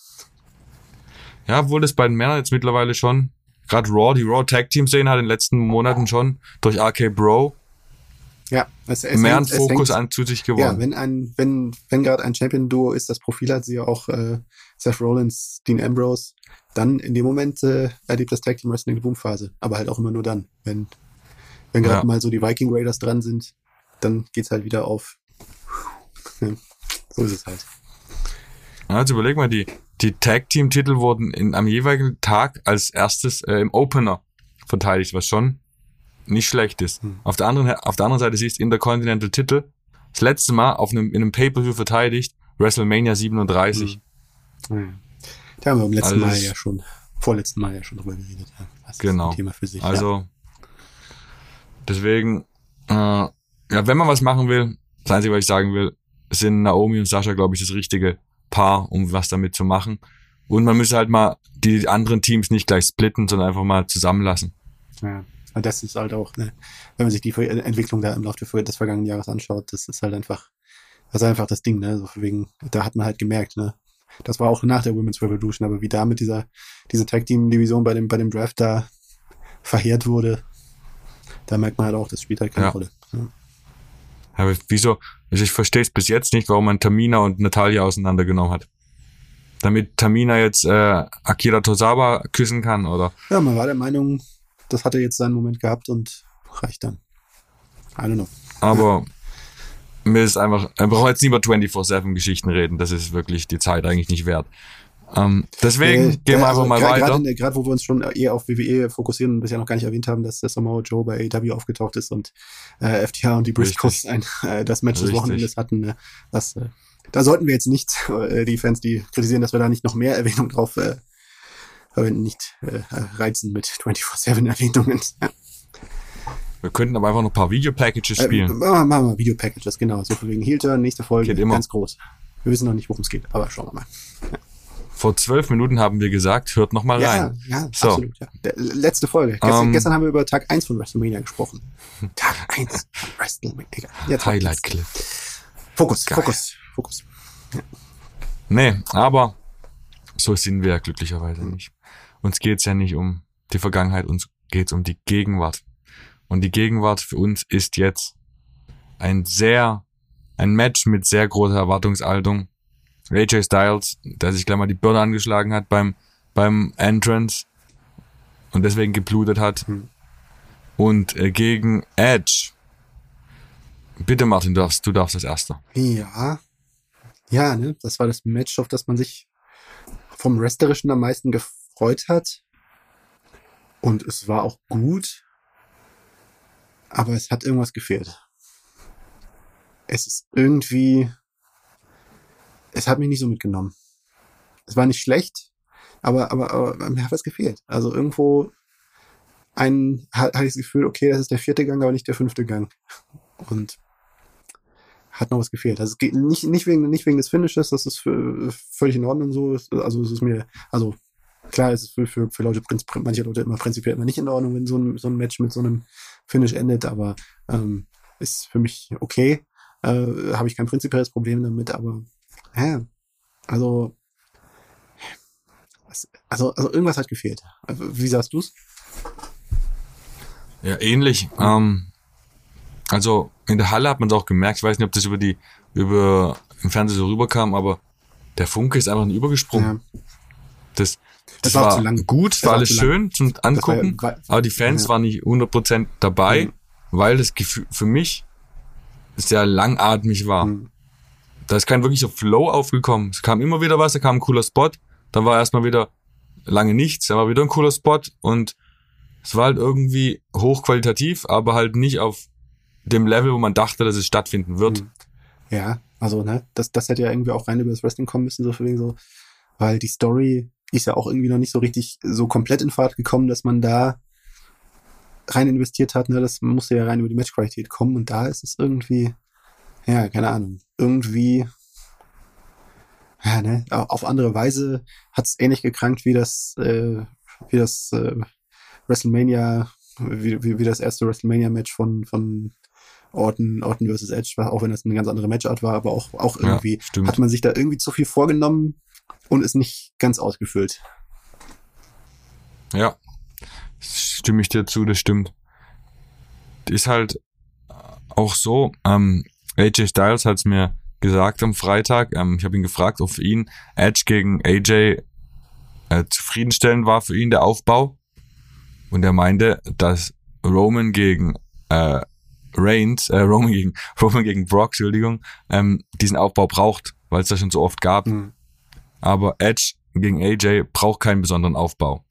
Ja, obwohl das bei den Männern jetzt mittlerweile schon, gerade Raw, die Raw Tag Team Szene hat in den letzten Monaten schon durch RK Bro Ja, es, es mehr es Fokus an zu sich Ja, gewonnen. wenn ein, wenn, wenn gerade ein Champion-Duo ist, das Profil hat sie ja auch äh, Seth Rollins, Dean Ambrose, dann in dem Moment äh, erlebt das Tag Team Wrestling eine Boomphase. Aber halt auch immer nur dann. Wenn, wenn gerade Ja. mal so die Viking Raiders dran sind, dann geht's halt wieder auf. Ja, so ist es halt. Ja, jetzt überleg mal, die, die Tag Team Titel wurden in, am jeweiligen Tag als erstes äh, im Opener verteidigt, was schon nicht schlecht ist. Hm. Auf der anderen, auf der anderen Seite siehst du Intercontinental Titel das letzte Mal auf einem, in einem Pay-Per-View verteidigt, WrestleMania 37. Hm. Da haben wir beim letzten Also Mal ja schon, vorletzten Mal ja schon drüber geredet. Ja. Das Genau. ist ein Thema für sich. ja. Also, deswegen, äh, ja, wenn man was machen will, das Einzige, was ich sagen will, sind Naomi und Sascha, glaube ich, das richtige Paar, um was damit zu machen. Und man müsste halt mal die anderen Teams nicht gleich splitten, sondern einfach mal zusammenlassen. Ja. Und das ist halt auch, ne, wenn man sich die Ver- Entwicklung da im Laufe des- vergangenen Jahres anschaut, das ist halt einfach, das ist einfach das Ding, ne? So wegen, da hat man halt gemerkt, ne? Das war auch nach der Women's Revolution, aber wie da mit dieser, diese Tag Team Division bei dem, bei dem Draft da verheert wurde, da merkt man halt auch, das spielt halt keine Ja. Rolle. Ja. Aber wieso? Also ich verstehe es bis jetzt nicht, warum man Tamina und Natalia auseinandergenommen hat. Damit Tamina jetzt äh, Akira Tosawa küssen kann, oder? ja, man war der Meinung, das hatte jetzt seinen Moment gehabt und reicht dann. I don't know. Aber mir ist einfach, wir brauchen jetzt nicht über 24-7 Geschichten reden, das ist wirklich die Zeit eigentlich nicht wert. Ähm, deswegen Äh, gehen wir also einfach mal gra- weiter. Gerade, wo wir uns schon eher auf WWE fokussieren und bisher noch gar nicht erwähnt haben, dass der Samoa Joe bei AEW aufgetaucht ist und äh, FTH und die Briscoes ein, äh, das Match des Richtig. Wochenendes hatten. Ne? Das, äh, da sollten wir jetzt nicht, äh, die Fans, die kritisieren, dass wir da nicht noch mehr Erwähnung drauf äh, nicht äh, reizen mit 24-7-Erwähnungen. Wir könnten aber einfach noch ein paar Video-Packages Äh, spielen. machen wir- machen wir Video-Packages, genau. So von wegen Heel-Turn, nächste Folge, ganz groß. Wir wissen noch nicht, worum es geht, aber schauen wir mal. Vor zwölf Minuten haben wir gesagt, hört noch mal Ja, rein. ja, So. absolut. Ja. Letzte Folge. Gestern, Ähm. gestern haben wir über Tag 1 von WrestleMania gesprochen. Tag 1 von WrestleMania. Jetzt Highlight-Clip. Fokus, Geil. Fokus, Fokus. Nee, aber so sind wir ja glücklicherweise nicht. Uns geht's ja nicht um die Vergangenheit, uns geht's um die Gegenwart. Und die Gegenwart für uns ist jetzt ein sehr, ein Match mit sehr großer Erwartungshaltung. AJ Styles, der sich gleich mal die Birne angeschlagen hat beim, beim Entrance und deswegen geblutet hat. Hm. Und äh, gegen Edge. Bitte Martin, du darfst, du darfst als Erster. Ja. Ja, ne? Das war das Match, auf das man sich vom Wrestlerischen am meisten gefreut hat. Und es war auch gut. Aber es hat irgendwas gefehlt. es ist irgendwie, es hat mich nicht so mitgenommen. Es war nicht schlecht, aber, aber, aber mir hat was gefehlt. Also irgendwo ein, hatte ich das Gefühl, okay, das ist der vierte Gang, aber nicht der fünfte Gang. Und hat noch was gefehlt. Also es geht nicht, nicht wegen, nicht wegen des Finishes, das ist für, völlig in Ordnung so. Also es ist mir, also klar, es ist für, für, für Leute, manche Leute immer prinzipiell immer nicht in Ordnung, wenn so ein, so ein Match mit so einem Finish endet, aber ähm, ist für mich okay. Äh, Habe ich kein prinzipielles Problem damit, aber ja, also also, also irgendwas hat gefehlt. Wie sagst du's? Ja, ähnlich. Ähm, also in der Halle hat man es auch gemerkt. Ich weiß nicht, ob das über die über im Fernsehen so rüberkam, aber der Funke ist einfach nicht übergesprungen. Ja. Das, das, das war, war gut, das war alles schön zum Angucken, war, aber die Fans ja. waren nicht 100% dabei, mhm. weil das Gefühl für mich sehr langatmig war. Mhm. Da ist kein wirklicher Flow aufgekommen. Es kam immer wieder was, da kam ein cooler Spot, dann war erstmal wieder lange nichts, da war wieder ein cooler Spot und es war halt irgendwie hochqualitativ, aber halt nicht auf dem Level, wo man dachte, dass es stattfinden wird. Hm. Ja, also, ne, das, das hätte ja irgendwie auch rein über das Wrestling kommen müssen, so für wegen so, weil die Story ist ja auch irgendwie noch nicht so richtig so komplett in Fahrt gekommen, dass man da rein investiert hat, ne, das musste ja rein über die Matchqualität kommen und da ist es irgendwie, ja, keine Ahnung, irgendwie, ja, ne, auf andere Weise hat es ähnlich gekrankt wie das, äh, wie das äh, WrestleMania, wie, wie, wie das erste WrestleMania-Match von, von Orton, Orton versus Edge, auch wenn das eine ganz andere Matchart war, aber auch, auch irgendwie ja, hat man sich da irgendwie zu viel vorgenommen und ist nicht ganz ausgefüllt. Ja, stimme ich dir zu, das stimmt. Ist halt auch so, ähm, AJ Styles hat es mir gesagt am Freitag, ähm, ich habe ihn gefragt, ob für ihn Edge gegen AJ äh, zufriedenstellend war für ihn der Aufbau. Und er meinte, dass Roman gegen äh, Reigns, äh, Roman gegen *laughs* Roman gegen Brock, Entschuldigung, ähm, diesen Aufbau braucht, weil es das schon so oft gab. Mhm. Aber Edge gegen AJ braucht keinen besonderen Aufbau,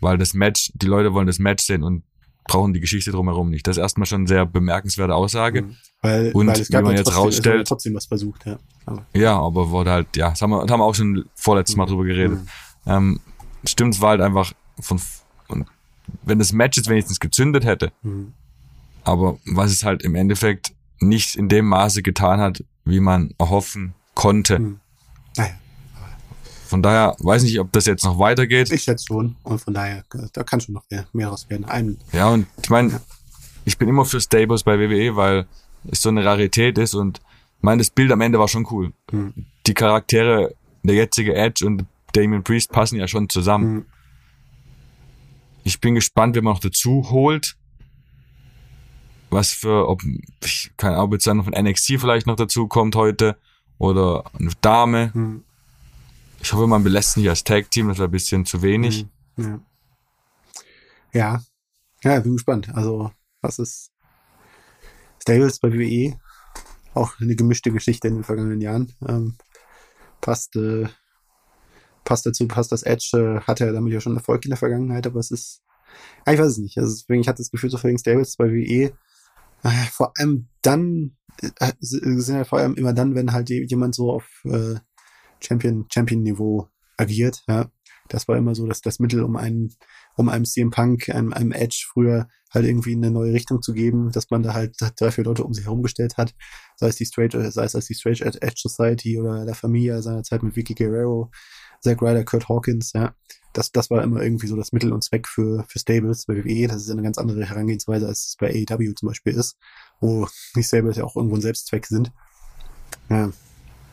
weil das Match, die Leute wollen das Match sehen und brauchen die Geschichte drumherum nicht. Das ist erstmal schon eine sehr bemerkenswerte Aussage. Mhm. Weil, und weil es wie man jetzt trotzdem, rausstellt, trotzdem was versucht, ja. Aber. Ja, aber wurde halt, ja, das haben wir, das haben wir auch schon vorletztes Mal mhm. drüber geredet. Mhm. Ähm, stimmt, es war halt einfach von, und wenn das Match jetzt wenigstens gezündet hätte, mhm. aber was es halt im Endeffekt nicht in dem Maße getan hat, wie man erhoffen konnte. Mhm. Naja. Von daher weiß nicht, ob das jetzt noch weitergeht. Ich schätze schon. Und von daher, da kann schon noch mehr, mehr raus werden. Ein, ja, und ich meine, ja. ich bin immer für Stables bei WWE, weil es so eine Rarität ist und ich meine, das Bild am Ende war schon cool. Mhm. Die Charaktere, der jetzige Edge und Damien Priest passen ja schon zusammen. Mhm. Ich bin gespannt, wer man noch dazu holt. Was für, ob, ich keine Ahnung, ob jetzt dann von NXT vielleicht noch dazu kommt heute oder eine Dame. Mhm. Ich hoffe, man belässt nicht als Tag-Team, das wäre ein bisschen zu wenig. Mhm. Ja. ja. Ja, bin gespannt. Also, was ist Stables bei WWE? Auch eine gemischte Geschichte in den vergangenen Jahren. Ähm, passt äh, passt dazu, passt das Edge, äh, hatte er damit ja schon Erfolg in der Vergangenheit, aber es ist, ja, ich weiß es nicht. Also deswegen, ich hatte das Gefühl, so für Stables bei WE, äh, vor allem dann, äh, sind ja vor allem immer dann, wenn halt jemand so auf äh, Champion, Champion-Niveau agiert, ja. Das war immer so dass das Mittel, um einen, um einem CM Punk, einem, einem Edge früher halt irgendwie eine neue Richtung zu geben, dass man da halt drei, vier Leute um sich herum gestellt hat. Sei es die Straight, sei es als die Straight Edge Society oder La Familia seiner Zeit mit Vicky Guerrero, Zack Ryder, Kurt Hawkins, ja. Das, das war immer irgendwie so das Mittel und Zweck für, für Stables bei WWE. Das ist eine ganz andere Herangehensweise, als es bei AEW zum Beispiel ist, wo die Stables ja auch irgendwo ein Selbstzweck sind. Ja.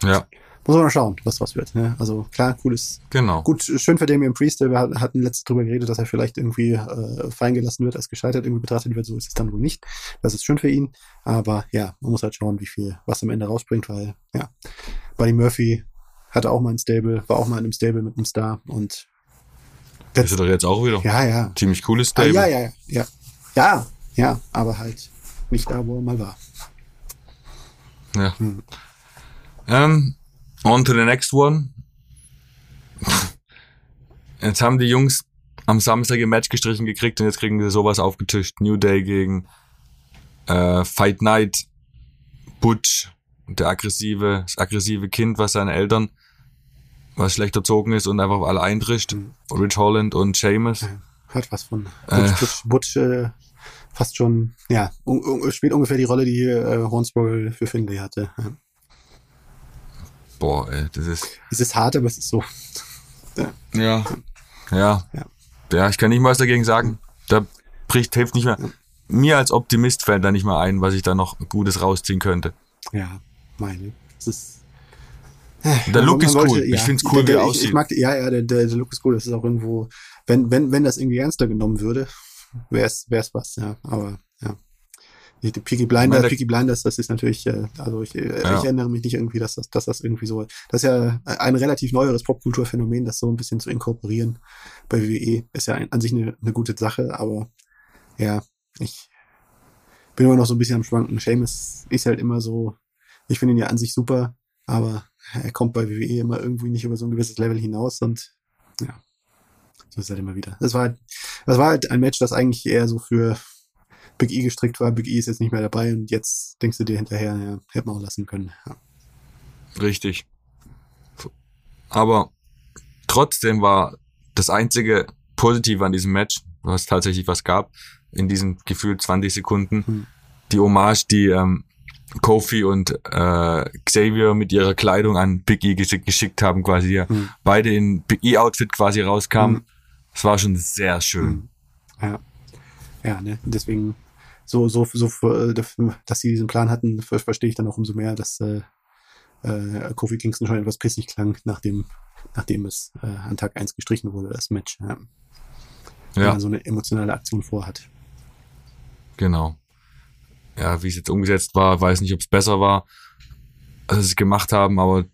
Ja. Muss man mal schauen, was was wird. Ne? Also klar, cooles. Genau. Gut, schön für Damien Priest. Wir hatten letztens drüber geredet, dass er vielleicht irgendwie äh, fallen gelassen wird, als gescheitert irgendwie betrachtet wird. So ist es dann wohl nicht. Das ist schön für ihn. Aber ja, man muss halt schauen, wie viel, was am Ende rausbringt, weil ja, Buddy Murphy hatte auch mal ein Stable, war auch mal in einem Stable mit einem Star und das ist doch jetzt auch wieder. Ja, ja. Ziemlich cooles Stable. Ah, ja, ja, ja. Ja, ja, aber halt nicht da, wo er mal war. Ja. Hm. Um, on to the next one. Jetzt haben die Jungs am Samstag ihr Match gestrichen gekriegt und jetzt kriegen sie sowas aufgetischt. New Day gegen äh, Fight Night, Butch, der aggressive, das aggressive Kind, was seine Eltern, was schlecht erzogen ist und einfach alle eintrischt. Mhm. Rich Holland und Seamus. Hat was von Butch, äh, Butch, Butch äh, fast schon, ja, un, un, spielt ungefähr die Rolle, die äh, Hornswoggle für Finlay hatte. Boah, ey, das ist. Es ist hart, aber es ist so. Ja. Ja. Ja. ja. ja ich kann nicht mal was dagegen sagen. Da bricht, hilft nicht mehr. Mir als Optimist fällt da nicht mal ein, was ich da noch Gutes rausziehen könnte. Ja, meine. Es ist. Der Look ist wollte, cool. Ja, ich finde es cool, der, wie er aussieht. Ich mag, ja, ja, der, der, der Look ist cool. Das ist auch irgendwo, wenn, wenn, wenn das irgendwie ernster genommen würde, wäre es was, ja. Aber Peaky Blinders, Peaky Blinders, das ist natürlich, äh, also ich, äh, ja. ich erinnere mich nicht irgendwie, dass das, dass das irgendwie so, das ist ja ein relativ neueres Popkulturphänomen, das so ein bisschen zu inkorporieren bei WWE ist ja an sich eine, eine gute Sache, aber ja, ich bin immer noch so ein bisschen am Schwanken. Seamus ist halt immer so, ich finde ihn ja an sich super, aber er kommt bei WWE immer irgendwie nicht über so ein gewisses Level hinaus und ja, so ist halt immer wieder. Das war halt, das war halt ein Match, das eigentlich eher so für Big E gestrickt war. Big E ist jetzt nicht mehr dabei und jetzt denkst du dir hinterher, ja, hätte man auch lassen können. Ja. Richtig. Aber trotzdem war das einzige Positive an diesem Match, was tatsächlich was gab, in diesen gefühlt 20 Sekunden, mhm. die Hommage, die ähm, Kofi und äh, Xavier mit ihrer Kleidung an Big E geschickt, geschickt haben, quasi ja. Mhm. beide in Big E-Outfit quasi rauskamen. Mhm. Das war schon sehr schön. Mhm. Ja. Ja, ne? Deswegen so, so, so, äh, dass sie diesen Plan hatten, verstehe ich dann auch umso mehr, dass äh, äh, Kofi Kingston schon etwas pissig klang, nachdem, nachdem es äh, an Tag eins gestrichen wurde, das Match. Ja. Wenn ja. man so eine emotionale Aktion vorhat. Genau ja, wie es jetzt umgesetzt war, weiß nicht, ob es besser war, als sie es gemacht haben, aber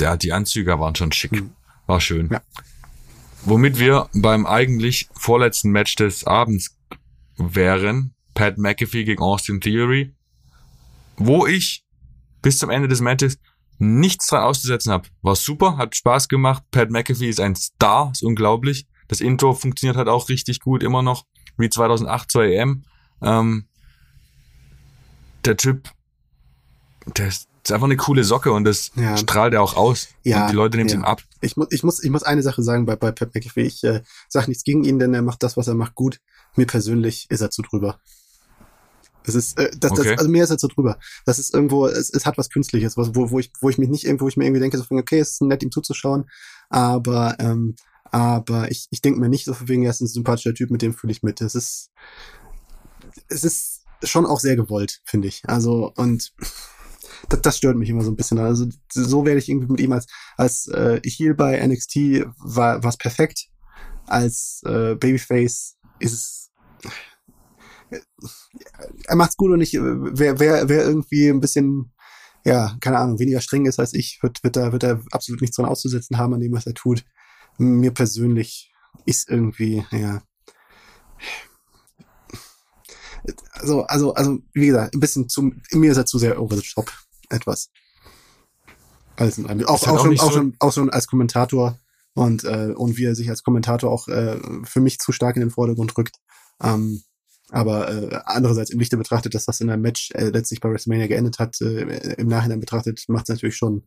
der, die Anzüge waren schon schick. Mhm. War schön. Ja. Womit wir beim eigentlich vorletzten Match des Abends wären, Pat McAfee gegen Austin Theory, wo ich bis zum Ende des Matches nichts dran auszusetzen habe. War super, hat Spaß gemacht. Pat McAfee ist ein Star, ist unglaublich. Das Intro funktioniert halt auch richtig gut, immer noch, wie 2008 zur EM. Ähm, der Typ, der ist, ist einfach eine coole Socke und das ja. strahlt er auch aus. Ja, und die Leute nehmen ja. ihn ab. Ich muss, ich muss, ich muss eine Sache sagen bei, bei Pep McAfee. Ich äh, sage nichts gegen ihn, denn er macht das, was er macht, gut. Mir persönlich ist er zu drüber. Das ist, äh, das, okay. das, also mir ist er zu drüber. Das ist irgendwo, es, es hat was Künstliches, was, wo, wo ich, wo ich mich nicht irgendwo, wo ich mir irgendwie denke, so, okay, es ist nett, ihm zuzuschauen, aber, ähm, aber ich, ich denke mir nicht so von wegen, er ist ein sympathischer Typ, mit dem fühle ich mit. Es ist, es ist schon auch sehr gewollt, finde ich. Also, und das, das stört mich immer so ein bisschen. Also, so werde ich irgendwie mit ihm als, als äh, Heel bei NXT war es perfekt. Als äh, Babyface ist es. Äh, er macht's gut und ich, wer, wer, wer irgendwie ein bisschen, ja, keine Ahnung, weniger streng ist als ich, wird, wird da, wird da absolut nichts dran auszusetzen haben an dem, was er tut. Mir persönlich ist irgendwie, ja, also, also, also, wie gesagt, ein bisschen zu, mir ist er zu sehr over the top. Etwas. Alles in allem. Auch, auch, auch, schon, auch, so schon, auch schon als Kommentator und, äh, und wie er sich als Kommentator auch äh, für mich zu stark in den Vordergrund rückt. Ähm, aber äh, andererseits im Lichte betrachtet, dass das in einem Match äh, letztlich bei WrestleMania geendet hat, äh, im Nachhinein betrachtet, macht es natürlich schon,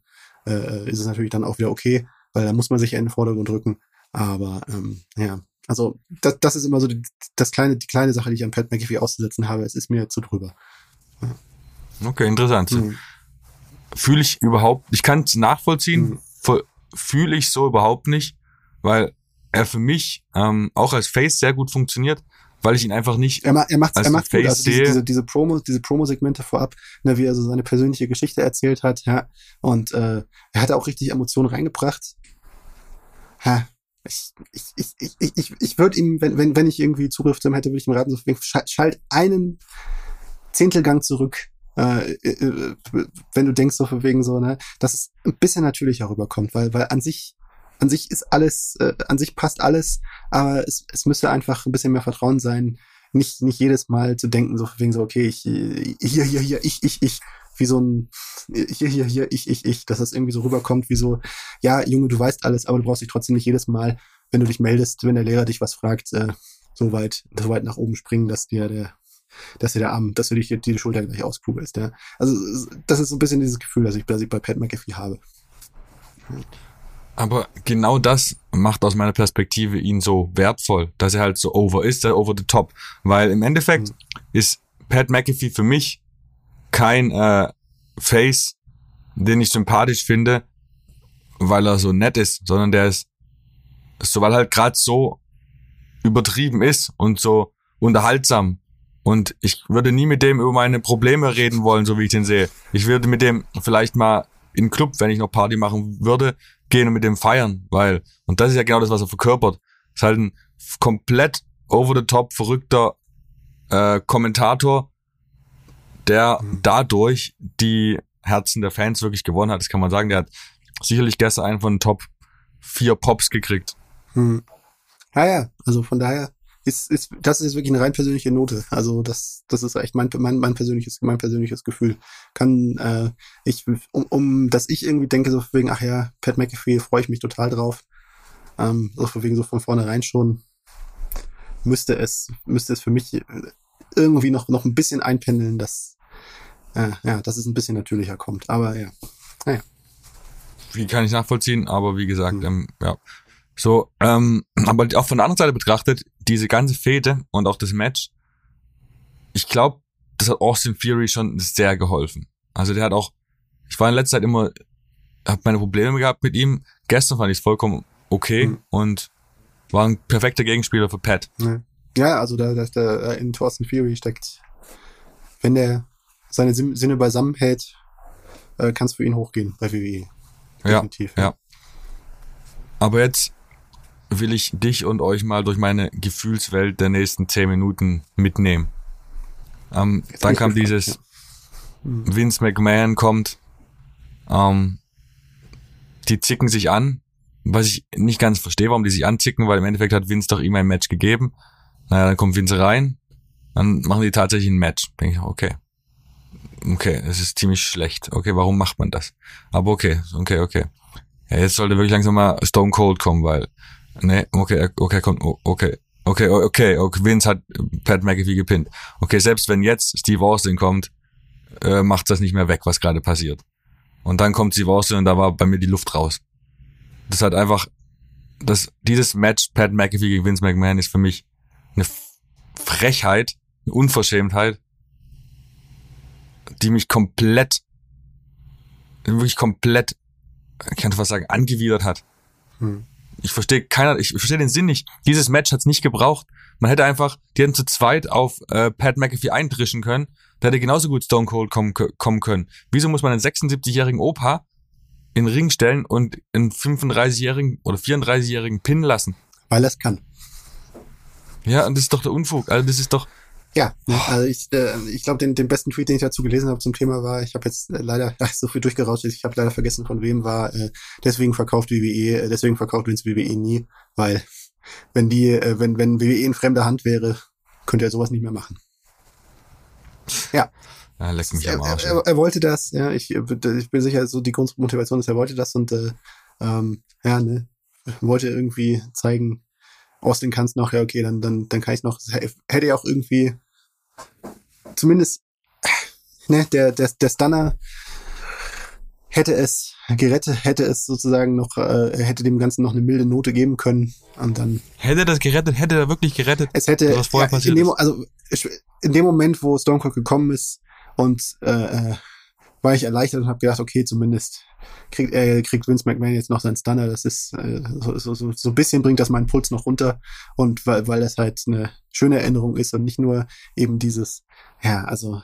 äh, ist es natürlich dann auch wieder okay, weil da muss man sich in den Vordergrund rücken. Aber ähm, ja, also das, das ist immer so die, das kleine, die kleine Sache, die ich an Pat McAfee auszusetzen habe. Es ist mir zu drüber. Ja. Okay, interessant. Mhm. Fühle ich überhaupt, ich kann es nachvollziehen, mhm. fühle ich so überhaupt nicht, weil er für mich ähm, auch als Face sehr gut funktioniert, weil ich ihn einfach nicht. Er, er macht er macht gut. Also diese, diese, diese Promo, diese Promo-Segmente vorab, ne, wie er so seine persönliche Geschichte erzählt hat, ja. Und äh, er hat auch richtig Emotionen reingebracht. Ja, ich, ich, ich, ich, ich, ich würde ihm, wenn, wenn, wenn ich irgendwie Zugriff zu ihm hätte, würde ich ihm raten, so, schalt einen Zehntelgang zurück, äh, äh, wenn du denkst so von wegen so, ne, dass es ein bisschen natürlicher rüberkommt, weil, weil an sich, an sich ist alles, äh, an sich passt alles, aber es, es müsste einfach ein bisschen mehr Vertrauen sein, nicht, nicht jedes Mal zu denken, so wegen so, okay, ich, hier, hier, hier, ich, ich, ich, wie so ein hier, hier, hier, ich, ich, ich, dass das irgendwie so rüberkommt, wie so, ja, Junge, du weißt alles, aber du brauchst dich trotzdem nicht jedes Mal, wenn du dich meldest, wenn der Lehrer dich was fragt, äh, so weit, so weit nach oben springen, dass dir der, dass du der Arm, dass du dich die, Schulter gleich auskugelst. Ja. Also das ist so ein bisschen dieses Gefühl, das ich, das ich bei Pat McAfee habe. Aber genau das macht aus meiner Perspektive ihn so wertvoll, dass er halt so over ist, der over the top. Weil im Endeffekt mhm. ist Pat McAfee für mich kein äh, Face, den ich sympathisch finde, weil er so nett ist, sondern der ist so, weil halt gerade so übertrieben ist und so unterhaltsam. Und ich würde nie mit dem über meine Probleme reden wollen, so wie ich den sehe. Ich würde mit dem vielleicht mal in Club, wenn ich noch Party machen würde, gehen und mit dem feiern, weil, und das ist ja genau das, was er verkörpert. Ist halt ein komplett over the top verrückter äh, Kommentator, der mhm. dadurch die Herzen der Fans wirklich gewonnen hat. Das kann man sagen. Der hat sicherlich gestern einen von den Top vier Pops gekriegt. Hm. Naja, also von daher ist, ist, das ist wirklich eine rein persönliche Note. Also das, das ist echt mein, mein, mein persönliches, mein persönliches Gefühl. Kann, äh, ich, um, um, dass ich irgendwie denke, so wegen, ach ja, Pat McAfee, freue ich mich total drauf. Ähm, so wegen so von vornherein schon müsste es, müsste es für mich irgendwie noch, noch ein bisschen einpendeln, dass, äh, ja, dass es ein bisschen natürlicher kommt. Aber ja, naja. Wie kann ich nachvollziehen, aber wie gesagt, mhm. ähm, ja, so, ähm, *clears throat* aber auch von der anderen Seite betrachtet, diese ganze Fete und auch das Match, ich glaube, das hat Austin Fury schon sehr geholfen. Also der hat auch, ich war in letzter Zeit immer, habe meine Probleme gehabt mit ihm. Gestern fand ich es vollkommen okay mhm. und war ein perfekter Gegenspieler für Pat. Ja, also da, da, da in Thorsten Fury steckt, wenn der seine Sinne beisammen hält, äh, kann es für ihn hochgehen bei WWE. Definitiv. Ja, ja. Aber jetzt will ich dich und euch mal durch meine Gefühlswelt der nächsten zehn Minuten mitnehmen. Ähm, dann kam dieses. Vince McMahon kommt, ähm, die zicken sich an, was ich nicht ganz verstehe, warum die sich anzicken, weil im Endeffekt hat Vince doch ihm ein Match gegeben. Naja, dann kommt Vince rein, dann machen die tatsächlich ein Match. Denke ich, okay. Okay, es ist ziemlich schlecht. Okay, warum macht man das? Aber okay, okay, okay. Ja, jetzt sollte wirklich langsam mal Stone Cold kommen, weil Nee, okay, okay, kommt, okay. Okay, okay, okay, Vince hat Pat McAfee gepinnt. Okay, selbst wenn jetzt Steve Austin kommt, äh, macht das nicht mehr weg, was gerade passiert. Und dann kommt Steve Austin und da war bei mir die Luft raus. Das hat einfach, das, dieses Match Pat McAfee gegen Vince McMahon ist für mich eine Frechheit, eine Unverschämtheit, die mich komplett, wirklich komplett, ich kann fast sagen, angewidert hat. Hm. Ich verstehe keiner, ich verstehe den Sinn nicht. Dieses Match hat es nicht gebraucht. Man hätte einfach, die hätten zu zweit auf äh, Pat McAfee eindrischen können. Da hätte genauso gut Stone Cold kommen, kommen können. Wieso muss man einen 76-jährigen Opa in den Ring stellen und einen 35-jährigen oder 34-jährigen Pin lassen? Weil er es kann. Ja, und das ist doch der Unfug. Also das ist doch, ja, ne, also ich, äh, ich glaube, den, den besten Tweet, den ich dazu gelesen habe zum Thema war, ich habe jetzt äh, leider *laughs* so viel durchgerauscht, ich habe leider vergessen, von wem war, äh, deswegen verkauft WWE, äh, deswegen verkauft Vince WWE nie, weil wenn die, äh, wenn, wenn WWE in fremder Hand wäre, könnte er sowas nicht mehr machen. Ja. Ja, leck mich am Arsch. Er, er, er, wollte das, ja, ich, ich bin sicher, so die Grundmotivation ist, er wollte das und äh, ähm, ja, ne, wollte irgendwie zeigen, Austin kann es noch, ja, okay, dann, dann, dann kann ich noch, hätte ja auch irgendwie zumindest, ne, der, der, der Stunner hätte es gerettet, hätte es sozusagen noch, äh, hätte dem Ganzen noch eine milde Note geben können und dann. Hätte das gerettet, hätte er wirklich gerettet? Es hätte, was vorher ja, passiert in dem, also in dem Moment, wo Stone Cold gekommen ist und äh, äh war ich erleichtert und habe gedacht, okay, zumindest kriegt, äh, kriegt Vince McMahon jetzt noch seinen Stunner. Das ist äh, so, so, so, so ein bisschen bringt das meinen Puls noch runter und weil, weil das halt eine schöne Erinnerung ist und nicht nur eben dieses, ja, also,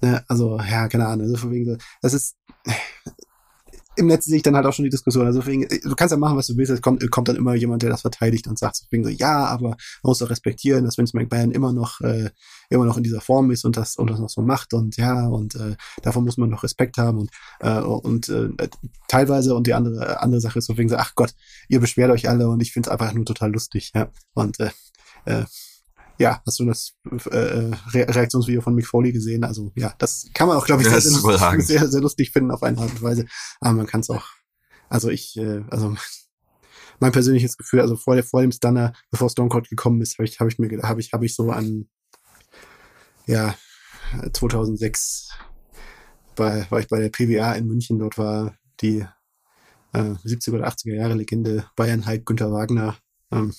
ne, also, ja, keine Ahnung, so von wegen, das ist, im Netz sehe ich dann halt auch schon die Diskussion. Also wegen, du kannst ja machen, was du willst. Es kommt, kommt dann immer jemand, der das verteidigt und sagt wegen so, ja, aber man muss doch respektieren, dass Vince McMahon immer noch, äh, immer noch in dieser Form ist und das, und das noch so macht und ja, und äh, davon muss man noch Respekt haben und, äh, und äh, teilweise und die andere, andere Sache ist so wegen so, ach Gott, ihr beschwert euch alle und ich finde es einfach nur total lustig, ja. Und äh, äh, ja, hast du das äh, Re Reaktionsvideo von Mick Foley gesehen? Also ja, das kann man auch, glaube ich, sehr, sehr, sehr, lustig finden auf eine Art und Weise. Aber man kann es auch, also ich, äh, also *laughs* mein persönliches Gefühl, also vor, vor dem Stunner, bevor Stone Cold gekommen ist, habe ich, hab ich mir, habe ich, habe ich so an ja, 2006 bei, war ich bei der PWA in München. Dort war die äh, 70er oder 80er Jahre Legende Bayern Hype Günther Wagner ähm,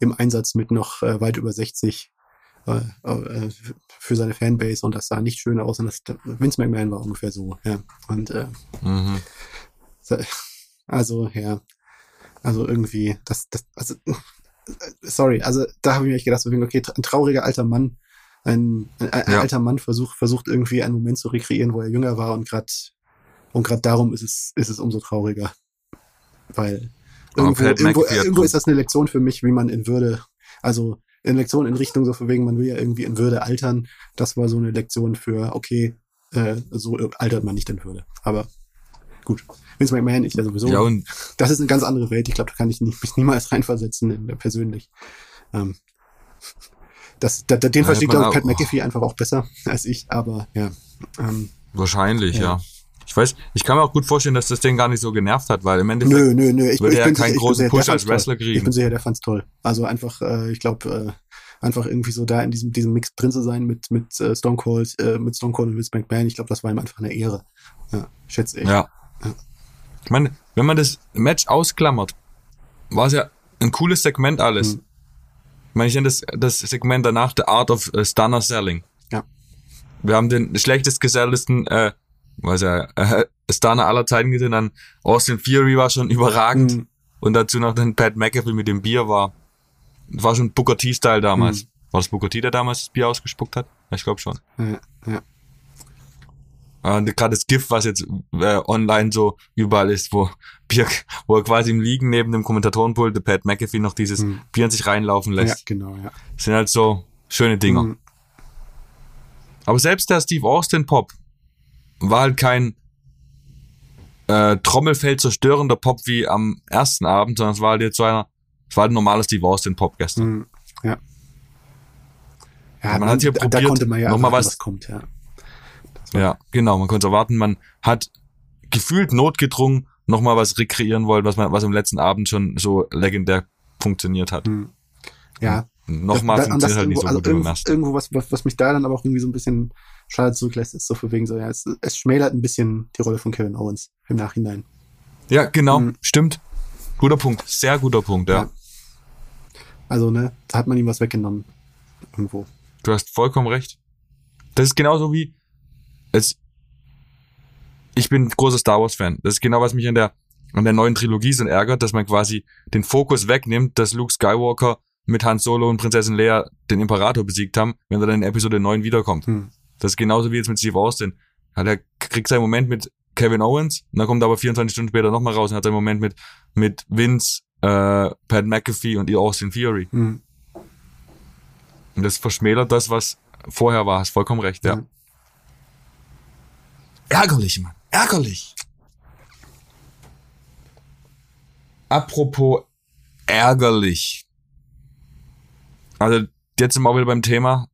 im Einsatz mit noch äh, weit über 60 äh, äh, für seine Fanbase und das sah nicht schön aus und das Vince McMahon war ungefähr so, ja. Und äh, mhm. also, ja, also irgendwie, das, das, also sorry, also da habe ich mir echt gedacht, okay, ein trauriger alter Mann, ein, ein, ein ja. alter Mann versucht, versucht irgendwie einen Moment zu rekreieren, wo er jünger war und gerade und gerade darum ist es, ist es umso trauriger. Weil irgendwo, irgendwo, irgendwo ist das eine Lektion für mich, wie man in Würde, also eine Lektion in Richtung so von wegen, man will ja irgendwie in Würde altern. Das war so eine Lektion für, okay, äh, so altert man nicht in Würde. Aber gut. Vince McMahon ist ja sowieso. Ja, und das ist eine ganz andere Welt. Ich glaube, da kann ich nicht, mich niemals reinversetzen in, äh, persönlich. Ähm, das, da, den versteht, glaube ich, Pat McAfee einfach auch besser als ich, aber ja. Ähm, Wahrscheinlich, ja. ja. Ich weiß, ich kann mir auch gut vorstellen, dass das den gar nicht so genervt hat, weil im Endeffekt nö, nö, nö. Ich, würde ich er keinen großen Push als Wrestler kriegen. Ich bin sicher, der fand's toll. Also einfach, äh, ich glaube, äh, einfach irgendwie so da in diesem, diesem Mix drin zu sein mit, mit äh, Stone Cold, äh, mit Stone Cold und Vince McMahon, ich glaube, das war ihm einfach eine Ehre. Ja, schätze ich. Ja. ja. Ich meine, wenn man das Match ausklammert, war es ja ein cooles Segment alles. Hm. Ich meine, ich nenne das, das Segment danach The Art of uh, Stunner Selling. Ja. Wir haben den schlechtest geselltesten, äh, was ja, äh, Stunner aller Zeiten gesehen, dann Austin Fury war schon *laughs* überragend. Hm. Und dazu noch dann Pat McAfee mit dem Bier war. War schon Booker T-Style damals. Hm. War das Booker T, der damals das Bier ausgespuckt hat? Ich glaube schon. Ja, ja. Und gerade das GIF, was jetzt äh, online so überall ist, wo Bier, wo er quasi im Liegen neben dem Kommentatorenpult, der Pat McAfee, noch dieses mhm. Bier in sich reinlaufen lässt. Ja, genau, ja. Das sind halt so schöne Dinger. Mhm. Aber selbst der Steve Austin Pop war halt kein äh, Trommelfeld zerstörender Pop wie am ersten Abend, sondern es war halt jetzt so einer, es war halt ein normaler Steve Austin Pop gestern. Mhm. Ja. Ja, man, man hat hier da, probiert, da konnte man ja nochmal was, was kommt, ja. Ja, genau. Man konnte erwarten, man hat gefühlt notgedrungen nochmal was rekreieren wollen, was man, was im letzten Abend schon so legendär funktioniert hat. Hm. Ja. Nochmal funktioniert halt nicht so also gut irgendwo, irgendwo was, was, was mich da dann aber auch irgendwie so ein bisschen schade zurücklässt, ist so für wegen so, ja, es, es schmälert ein bisschen die Rolle von Kevin Owens im Nachhinein. Ja, genau, hm. stimmt. Guter Punkt, sehr guter Punkt, ja. ja. Also, ne, da hat man ihm was weggenommen. Irgendwo. Du hast vollkommen recht. Das ist genauso wie, es, ich bin großer Star Wars Fan. Das ist genau, was mich an der, an der neuen Trilogie so ärgert, dass man quasi den Fokus wegnimmt, dass Luke Skywalker mit Han Solo und Prinzessin Leia den Imperator besiegt haben, wenn er dann in Episode 9 wiederkommt. Hm. Das ist genauso wie jetzt mit Steve Austin. Hat er kriegt seinen Moment mit Kevin Owens und dann kommt er aber 24 Stunden später nochmal raus und hat seinen Moment mit, mit Vince, äh, Pat McAfee und Austin Fury. Hm. Und das verschmälert das, was vorher war. Hast vollkommen recht, ja. ja. Ärgerlich, Mann. Ärgerlich. Apropos ärgerlich. Also jetzt sind wir wieder beim Thema,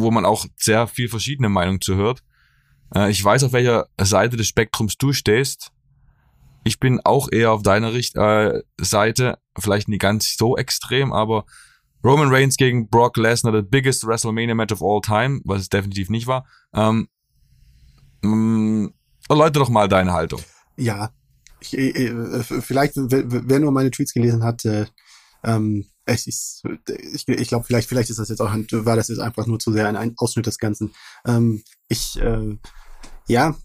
wo man auch sehr viel verschiedene Meinungen zu hört. Äh, ich weiß, auf welcher Seite des Spektrums du stehst. Ich bin auch eher auf deiner Richt äh, Seite, vielleicht nicht ganz so extrem, aber Roman Reigns gegen Brock Lesnar, the biggest WrestleMania Match of all time, was es definitiv nicht war. Ähm, Mm, erläutere doch mal deine Haltung. Ja, ich, äh, vielleicht, wer nur meine Tweets gelesen hat, äh, ähm, ist, ich, ich glaube, vielleicht, vielleicht ist das jetzt auch, war das jetzt einfach nur zu sehr ein Ausschnitt des Ganzen. Ähm, ich, äh, ja,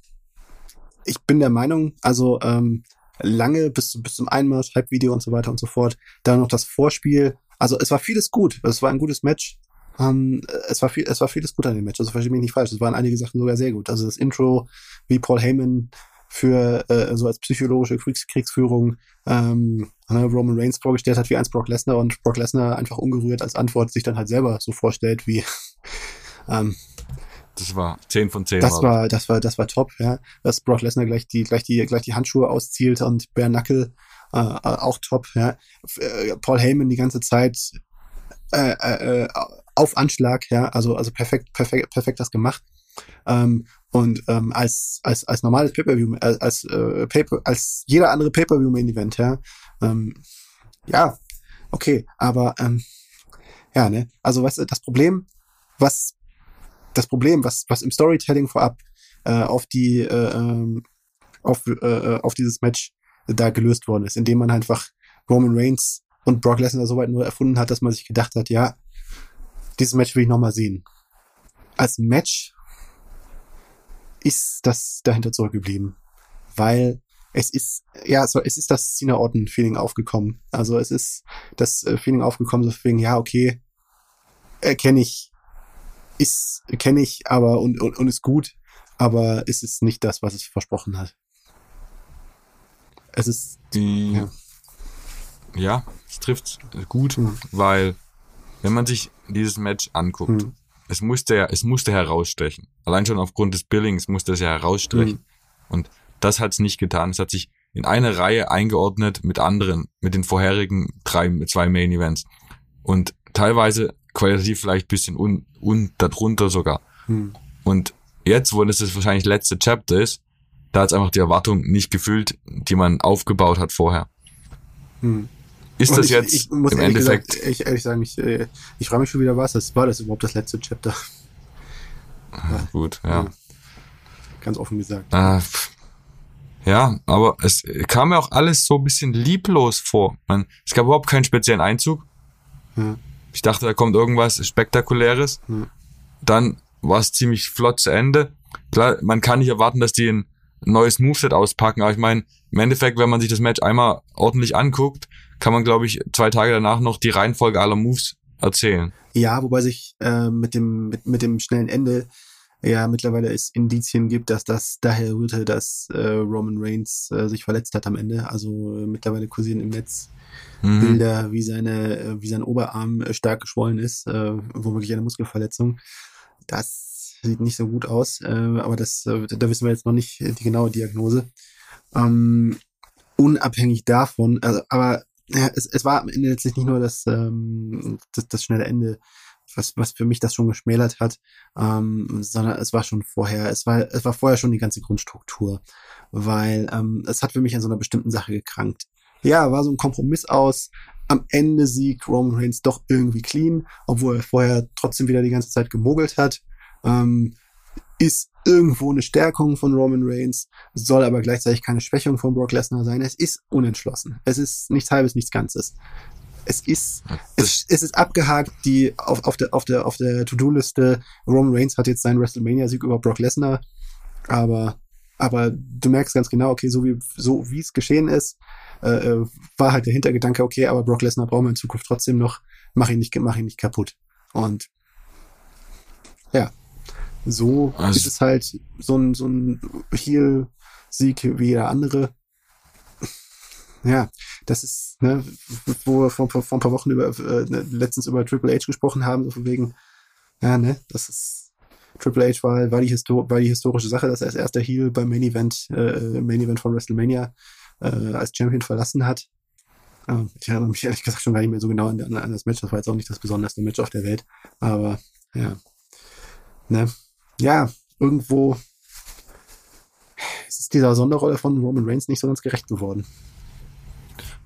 ich bin der Meinung, also ähm, lange bis, bis zum Einmarsch, Hype-Video und so weiter und so fort, dann noch das Vorspiel. Also es war vieles gut, es war ein gutes Match. Ähm, es, war viel, es war vieles gut an dem Match, also verstehe mich nicht falsch. Es waren einige Sachen sogar sehr gut. Also das Intro, wie Paul Heyman für äh, so als psychologische Kriegs Kriegsführung ähm, Roman Reigns vorgestellt hat wie eins Brock Lesnar und Brock Lesnar einfach ungerührt als Antwort sich dann halt selber so vorstellt wie *laughs* ähm, das war 10 von 10. Das war, das war, das war top, ja. Dass Brock Lesnar gleich die, gleich die, gleich die Handschuhe auszielt und Bare Knuckle äh, auch top, ja. Äh, Paul Heyman die ganze Zeit äh, äh, auf Anschlag, ja, also, also perfekt, perfekt, perfekt das gemacht. Ähm, und ähm, als, als, als normales Pay-Per-View, als, als, äh, Paper, als jeder andere Pay-Per-View-Main-Event, ja, ähm, ja, okay, aber ähm, ja, ne, also du, das Problem, was das Problem, was, was im Storytelling vorab äh, auf die äh, ähm, auf, äh, äh, auf dieses Match da gelöst worden ist, indem man einfach Roman Reigns und Brock Lesnar so weit nur erfunden hat, dass man sich gedacht hat, ja, dieses Match will ich nochmal sehen. Als Match ist das dahinter zurückgeblieben, weil es ist, ja, so, es ist das Cena Orton Feeling aufgekommen. Also es ist das äh, Feeling aufgekommen, so wegen, ja, okay, erkenne ich, ist, kenne ich, aber und, und, und ist gut, aber es ist nicht das, was es versprochen hat. Es ist, Die, ja. ja, es trifft gut, mhm. weil wenn man sich dieses Match anguckt, mhm. Es musste ja, es musste herausstechen. Allein schon aufgrund des Billings musste es ja herausstechen. Mhm. Und das hat es nicht getan. Es hat sich in eine Reihe eingeordnet mit anderen, mit den vorherigen drei, zwei Main Events. Und teilweise qualitativ vielleicht bisschen un, un darunter sogar. Hm. Und jetzt, wo es das wahrscheinlich letzte Chapter ist, da hat es einfach die Erwartung nicht gefüllt, die man aufgebaut hat vorher. Hm. Ist das ich, jetzt ich im Endeffekt? Gesagt, ich ehrlich sagen, ich, äh, ich frage mich schon wieder, was das war das überhaupt das letzte Chapter? Ja, gut, ja. ja. Ganz offen gesagt. Ah, ja, aber es kam mir auch alles so ein bisschen lieblos vor. Man, es gab überhaupt keinen speziellen Einzug. Ja. Ich dachte, da kommt irgendwas Spektakuläres. Ja. Dann war es ziemlich flott zu Ende. Klar, man kann nicht erwarten, dass die ein neues Moveset auspacken, aber ich meine, im Endeffekt, wenn man sich das Match einmal ordentlich anguckt, kann man, glaube ich, zwei Tage danach noch die Reihenfolge aller Moves erzählen. Ja, wobei sich äh, mit dem mit, mit dem schnellen Ende ja mittlerweile es Indizien gibt, dass das daher rührte, dass äh, Roman Reigns äh, sich verletzt hat am Ende. Also äh, mittlerweile kursieren im Netz mhm. Bilder, wie seine, äh, wie sein Oberarm äh, stark geschwollen ist, äh, womöglich eine Muskelverletzung. Das sieht nicht so gut aus, äh, aber das, äh, da wissen wir jetzt noch nicht die genaue Diagnose. Ähm, unabhängig davon, also, aber ja, es, es war am Ende letztlich nicht nur das, ähm, das, das schnelle Ende was, was für mich das schon geschmälert hat, ähm, sondern es war schon vorher, es war, es war vorher schon die ganze Grundstruktur, weil ähm, es hat für mich an so einer bestimmten Sache gekrankt. Ja, war so ein Kompromiss aus. Am Ende siegt Roman Reigns doch irgendwie clean, obwohl er vorher trotzdem wieder die ganze Zeit gemogelt hat. Ähm, ist irgendwo eine Stärkung von Roman Reigns, soll aber gleichzeitig keine Schwächung von Brock Lesnar sein. Es ist unentschlossen. Es ist nichts Halbes, nichts Ganzes es ist, es, es ist abgehakt, die auf, auf der, auf der, auf der To-Do-Liste. Roman Reigns hat jetzt seinen WrestleMania-Sieg über Brock Lesnar, aber, aber du merkst ganz genau, okay, so wie, so wie es geschehen ist, äh, äh, war halt der Hintergedanke, okay, aber Brock Lesnar brauchen wir in Zukunft trotzdem noch, mach ihn nicht, mach ihn nicht kaputt. Und, so also, ist es halt so ein, so ein Heel-Sieg wie jeder andere ja, das ist, ne, wo wir vor, vor, vor ein paar Wochen über, äh, ne, letztens über Triple H gesprochen haben, so von wegen, ja, ne, das ist, Triple H war, war, die, Histo war die historische Sache, dass er als erster Heel beim Main Event, äh, Main Event von WrestleMania äh, als Champion verlassen hat. Äh, ich erinnere mich ehrlich gesagt schon gar nicht mehr so genau an, an, an das Match. Das war jetzt auch nicht das besonderste Match auf der Welt. Aber ja. Ne? Ja, irgendwo ist dieser Sonderrolle von Roman Reigns nicht so ganz gerecht geworden.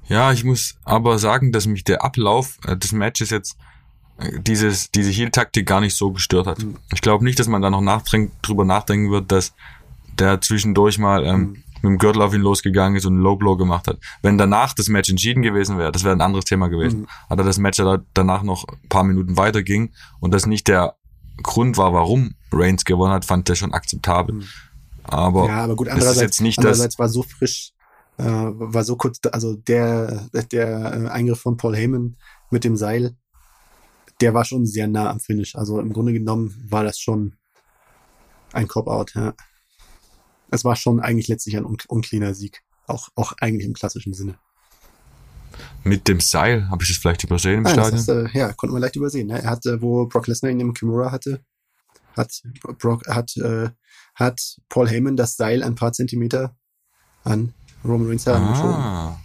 Ja, ich muss aber sagen, dass mich der Ablauf äh, des Matches jetzt äh, dieses, diese Heal-Taktik gar nicht so gestört hat. Mhm. Ich glaube nicht, dass man da noch nachdenkt, drüber nachdenken wird, dass der zwischendurch mal ähm, mhm. mit dem Gürtel auf ihn losgegangen ist und einen Low-Blow gemacht hat. Wenn danach das Match entschieden gewesen wäre, das wäre ein anderes Thema gewesen. Mhm. Aber das Match danach noch ein paar Minuten weiter ging und das nicht der Grund war, warum Reigns gewonnen hat, fand der schon akzeptabel. Mhm. Aber, ja, aber gut, andererseits, ist jetzt nicht andererseits war so frisch äh, war so kurz, also der, der äh, Eingriff von Paul Heyman mit dem Seil, der war schon sehr nah am Finish. Also im Grunde genommen war das schon ein Cop-Out, ja. Es war schon eigentlich letztlich ein un uncleaner Sieg. Auch, auch eigentlich im klassischen Sinne. Mit dem Seil, habe ich das vielleicht übersehen im Nein, Stadion? Ist, äh, ja, konnte man leicht übersehen. Ne? Er hatte, wo Brock Lesnar ihn im Kimura hatte, hat Brock, hat, äh, hat Paul Heyman das Seil ein paar Zentimeter an Roman Reigns ja ah.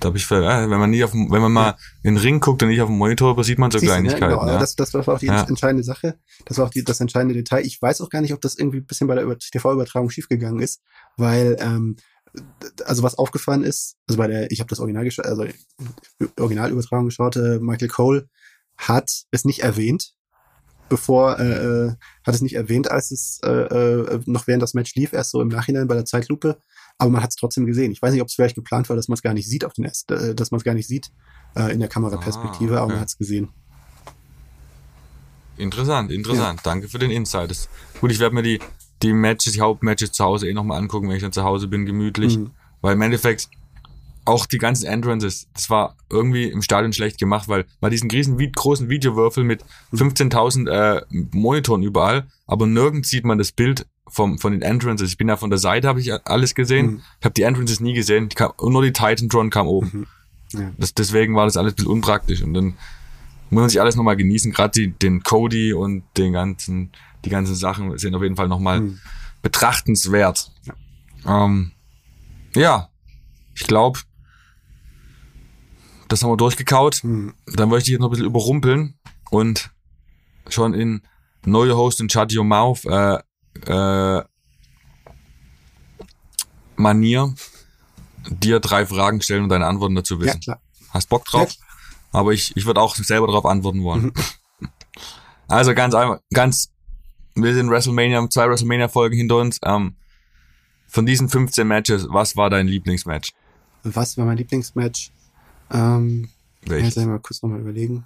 Da habe ich, wenn man nicht auf, wenn man mal in den Ring guckt und nicht auf dem Monitor, sieht man so Siehst Kleinigkeiten. Ne? Genau, ja. das, das war auch die ja. entscheidende Sache. Das war auch die, das entscheidende Detail. Ich weiß auch gar nicht, ob das irgendwie ein bisschen bei der TV-Übertragung schiefgegangen ist, weil ähm, also was aufgefallen ist, also bei der, ich habe das Original geschaut, also Originalübertragung geschaut, äh, Michael Cole hat es nicht erwähnt, bevor, äh, äh, hat es nicht erwähnt, als es äh, äh, noch während das Match lief, erst so im Nachhinein bei der Zeitlupe. Aber man hat es trotzdem gesehen. Ich weiß nicht, ob es vielleicht geplant war, dass man es gar nicht sieht auf den ersten, äh, dass man es gar nicht sieht äh, in der Kameraperspektive, Ah, aber okay. man hat es gesehen. Interessant, interessant. Danke für den Insight. Das, gut, ich werde mir die, die Matches, die Hauptmatches zu Hause eh nochmal angucken, wenn ich dann zu Hause bin, gemütlich. Mhm. Weil im Endeffekt auch die ganzen Entrances, das war irgendwie im Stadion schlecht gemacht, weil man diesen riesen großen Videowürfel mit 15.000 äh, Monitoren überall, aber nirgends sieht man das Bild vom, von den Entrances. Ich bin ja von der Seite, habe ich alles gesehen. Mhm. Ich habe die Entrances nie gesehen. Kam, nur die Titantron kam oben. Ja. Das, deswegen war das alles ein bisschen unpraktisch. Und dann muss man sich alles nochmal genießen. Gerade den Cody und den ganzen, die ganzen Sachen sind auf jeden Fall nochmal Mhm. betrachtenswert. Ähm, ja, ich glaube, das haben wir durchgekaut. Mhm. Dann wollte ich dich jetzt noch ein bisschen überrumpeln und schon in neue Host in Shut Your Mouth äh, äh, Manier dir drei Fragen stellen und deine Antworten dazu Ja, wissen. klar. Hast Bock drauf? Ja. Aber ich, ich würde auch selber darauf antworten wollen. Mhm. *laughs* Also ganz einfach, ganz, wir sind WrestleMania, haben zwei WrestleMania-Folgen hinter uns. Ähm, von diesen 15 Matches, was war dein Lieblingsmatch? Was war mein Lieblingsmatch? Ähm, Welches? ich mal kurz nochmal überlegen.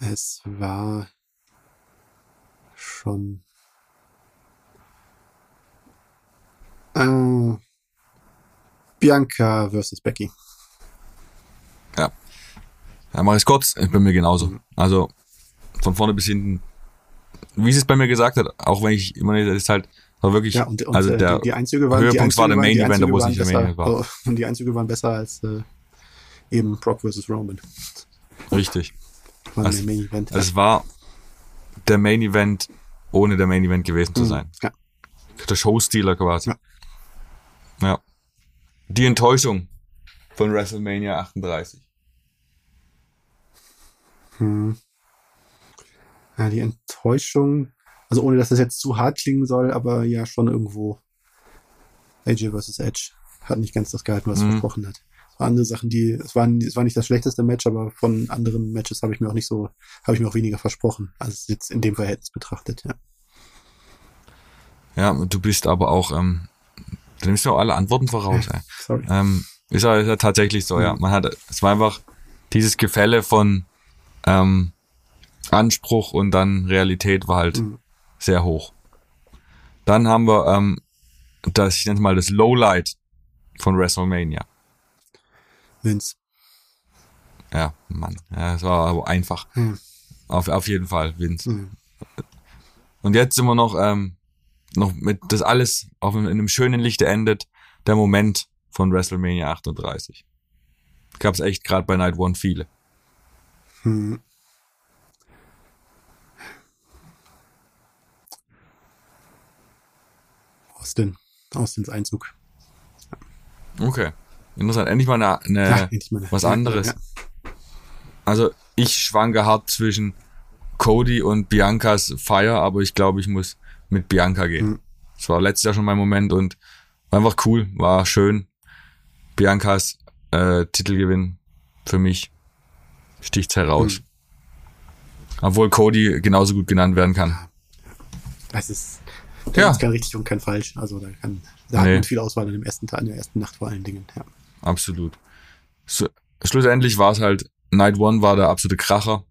Es war schon. Äh, Bianca versus Becky. Ja. Ja, mach ich's kurz. Ich bin mir genauso. Mhm. Also, von vorne bis hinten. Wie sie es bei mir gesagt hat, auch wenn ich immer nicht, das ist halt, war wirklich, Ja, und, und also äh, der, die, die Einzüge waren, die Höhepunkt war Einzüge der waren- Main die Event, obwohl es nicht der Main Event war. oh, *laughs* Und die Einzüge waren besser als äh, eben Brock versus Roman. richtig. War Also- der Main Event. Es war der Main Event, ohne der Main Event gewesen zu Mhm. sein. Ja. Der Showstealer quasi. Ja. ja. Die Enttäuschung von WrestleMania 38. Hm. Ja, die Enttäuschung, also ohne dass das jetzt zu hart klingen soll, aber ja schon irgendwo AJ vs. Edge hat nicht ganz das gehalten, was es Mhm. versprochen hat. Andere Sachen, die, es waren, es war nicht das schlechteste Match, aber von anderen Matches habe ich mir auch nicht so, habe ich mir auch weniger versprochen, als jetzt in dem Verhältnis betrachtet, ja. Ja, du bist aber auch, ähm, du nimmst auch alle Antworten voraus. Ey. *laughs* Sorry. Ähm, ist, ja, ist ja tatsächlich so, ja. Mhm. Man hat, es war einfach dieses Gefälle von ähm, Anspruch und dann Realität war halt Mhm. sehr hoch. Dann haben wir ähm, das, ich nenne es mal das Lowlight von WrestleMania. Vince. Ja, Mann. Ja, es war aber einfach. Hm. Auf, auf jeden Fall, Vince. Hm. Und jetzt sind wir noch, ähm, noch mit das alles auf in einem schönen Lichte endet, der Moment von WrestleMania 38. Gab es echt gerade bei Night One viele. Hm. Austin. Austins Einzug. Okay. Interessant. Endlich mal eine, eine Ja, endlich mal eine- was anderes. ja. Also ich schwanke hart zwischen Cody und Biancas Fire, aber ich glaube, ich muss mit Bianca gehen. Mhm. Das war letztes Jahr schon mein Moment und war einfach cool, war schön. Biancas äh, Titelgewinn für mich sticht's heraus. Mhm. Obwohl Cody genauso gut genannt werden kann. Das ist, da Ja. kein richtig und kein falsch. Also da kann, da Nee. hat man viel Auswahl an dem ersten Tag, an der ersten Nacht vor allen Dingen. Ja. Absolut. So, schlussendlich war es halt, Night One war der absolute Kracher.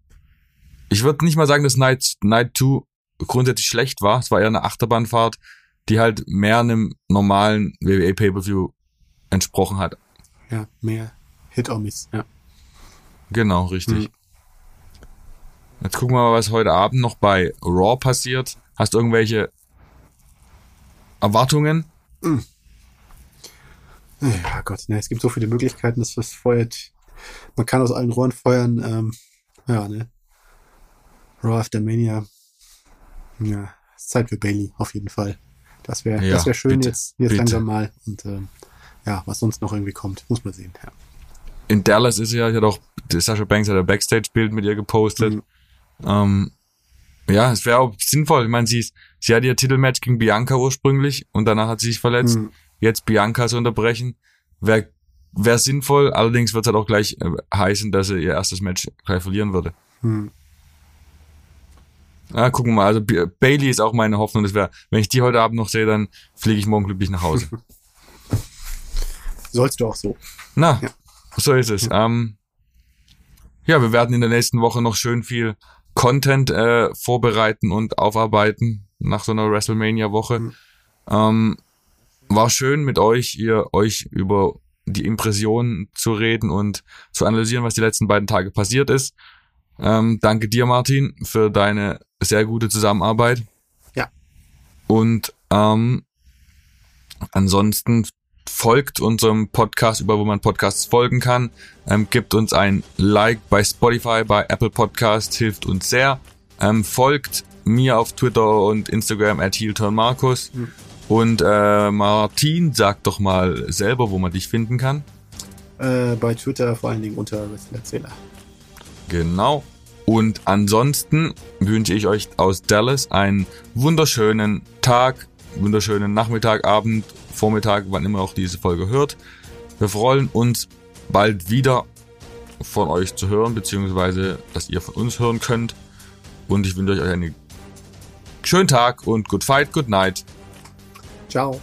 Ich würde nicht mal sagen, dass Night, Night 2 grundsätzlich schlecht war. Es war eher eine Achterbahnfahrt, die halt mehr einem normalen WWE Pay-Per-View entsprochen hat. ja, mehr Hit or Miss. Ja. Genau, richtig. Mhm. Jetzt gucken wir mal, was heute Abend noch bei Raw passiert. Hast du irgendwelche Erwartungen? Ja Gott, ne, es gibt so viele Möglichkeiten, dass das feuert. Man kann aus allen Rohren feuern. Ähm, ja, ne. Raw After Mania. Ja, ist Zeit für Bailey, auf jeden Fall. Das wäre Ja, das wäre schön bitte, jetzt, jetzt bitte. langsam mal. Und ähm, ja, was sonst noch irgendwie kommt, muss man sehen. Ja. In Dallas ist sie ja, ich hatte auch, Sasha Banks hat ein Backstage-Bild mit ihr gepostet. Mhm. Ähm, ja, es wäre auch sinnvoll. Ich meine, sie, ist, sie hat ihr Titelmatch gegen Bianca ursprünglich und danach hat sie sich verletzt. Mhm. Jetzt Bianca zu unterbrechen, wäre wär sinnvoll. Allerdings wird es halt auch gleich äh, heißen, dass sie ihr erstes Match gleich verlieren würde. Hm. Ja, gucken wir mal. Also Bailey ist auch meine Hoffnung. Das wäre, wenn ich die heute Abend noch sehe, dann fliege ich morgen glücklich nach Hause. *laughs* Sollst du auch so. Na, ja. so ist es. Ja. Ähm, ja, wir werden in der nächsten Woche noch schön viel Content äh, vorbereiten und aufarbeiten nach so einer WrestleMania-Woche. Mhm. Ähm, war schön mit euch, ihr euch über die Impressionen zu reden und zu analysieren, was die letzten beiden Tage passiert ist. Ähm, danke dir, Martin, für deine sehr gute Zusammenarbeit. Ja. Und ähm, ansonsten folgt unserem Podcast, über wo man Podcasts folgen kann. Ähm, gibt uns ein Like bei Spotify, bei Apple Podcasts, hilft uns sehr. Ähm, folgt mir auf Twitter und Instagram at Markus. Mhm. Und äh, Martin, sag doch mal selber, wo man dich finden kann. Äh, bei Twitter vor allen Dingen unter Erzähler. Genau. Und ansonsten wünsche ich euch aus Dallas einen wunderschönen Tag, wunderschönen Nachmittag, Abend, Vormittag, wann immer auch diese Folge hört. Wir freuen uns bald wieder von euch zu hören, beziehungsweise dass ihr von uns hören könnt. Und ich wünsche euch einen schönen Tag und good fight, good night. Tchau!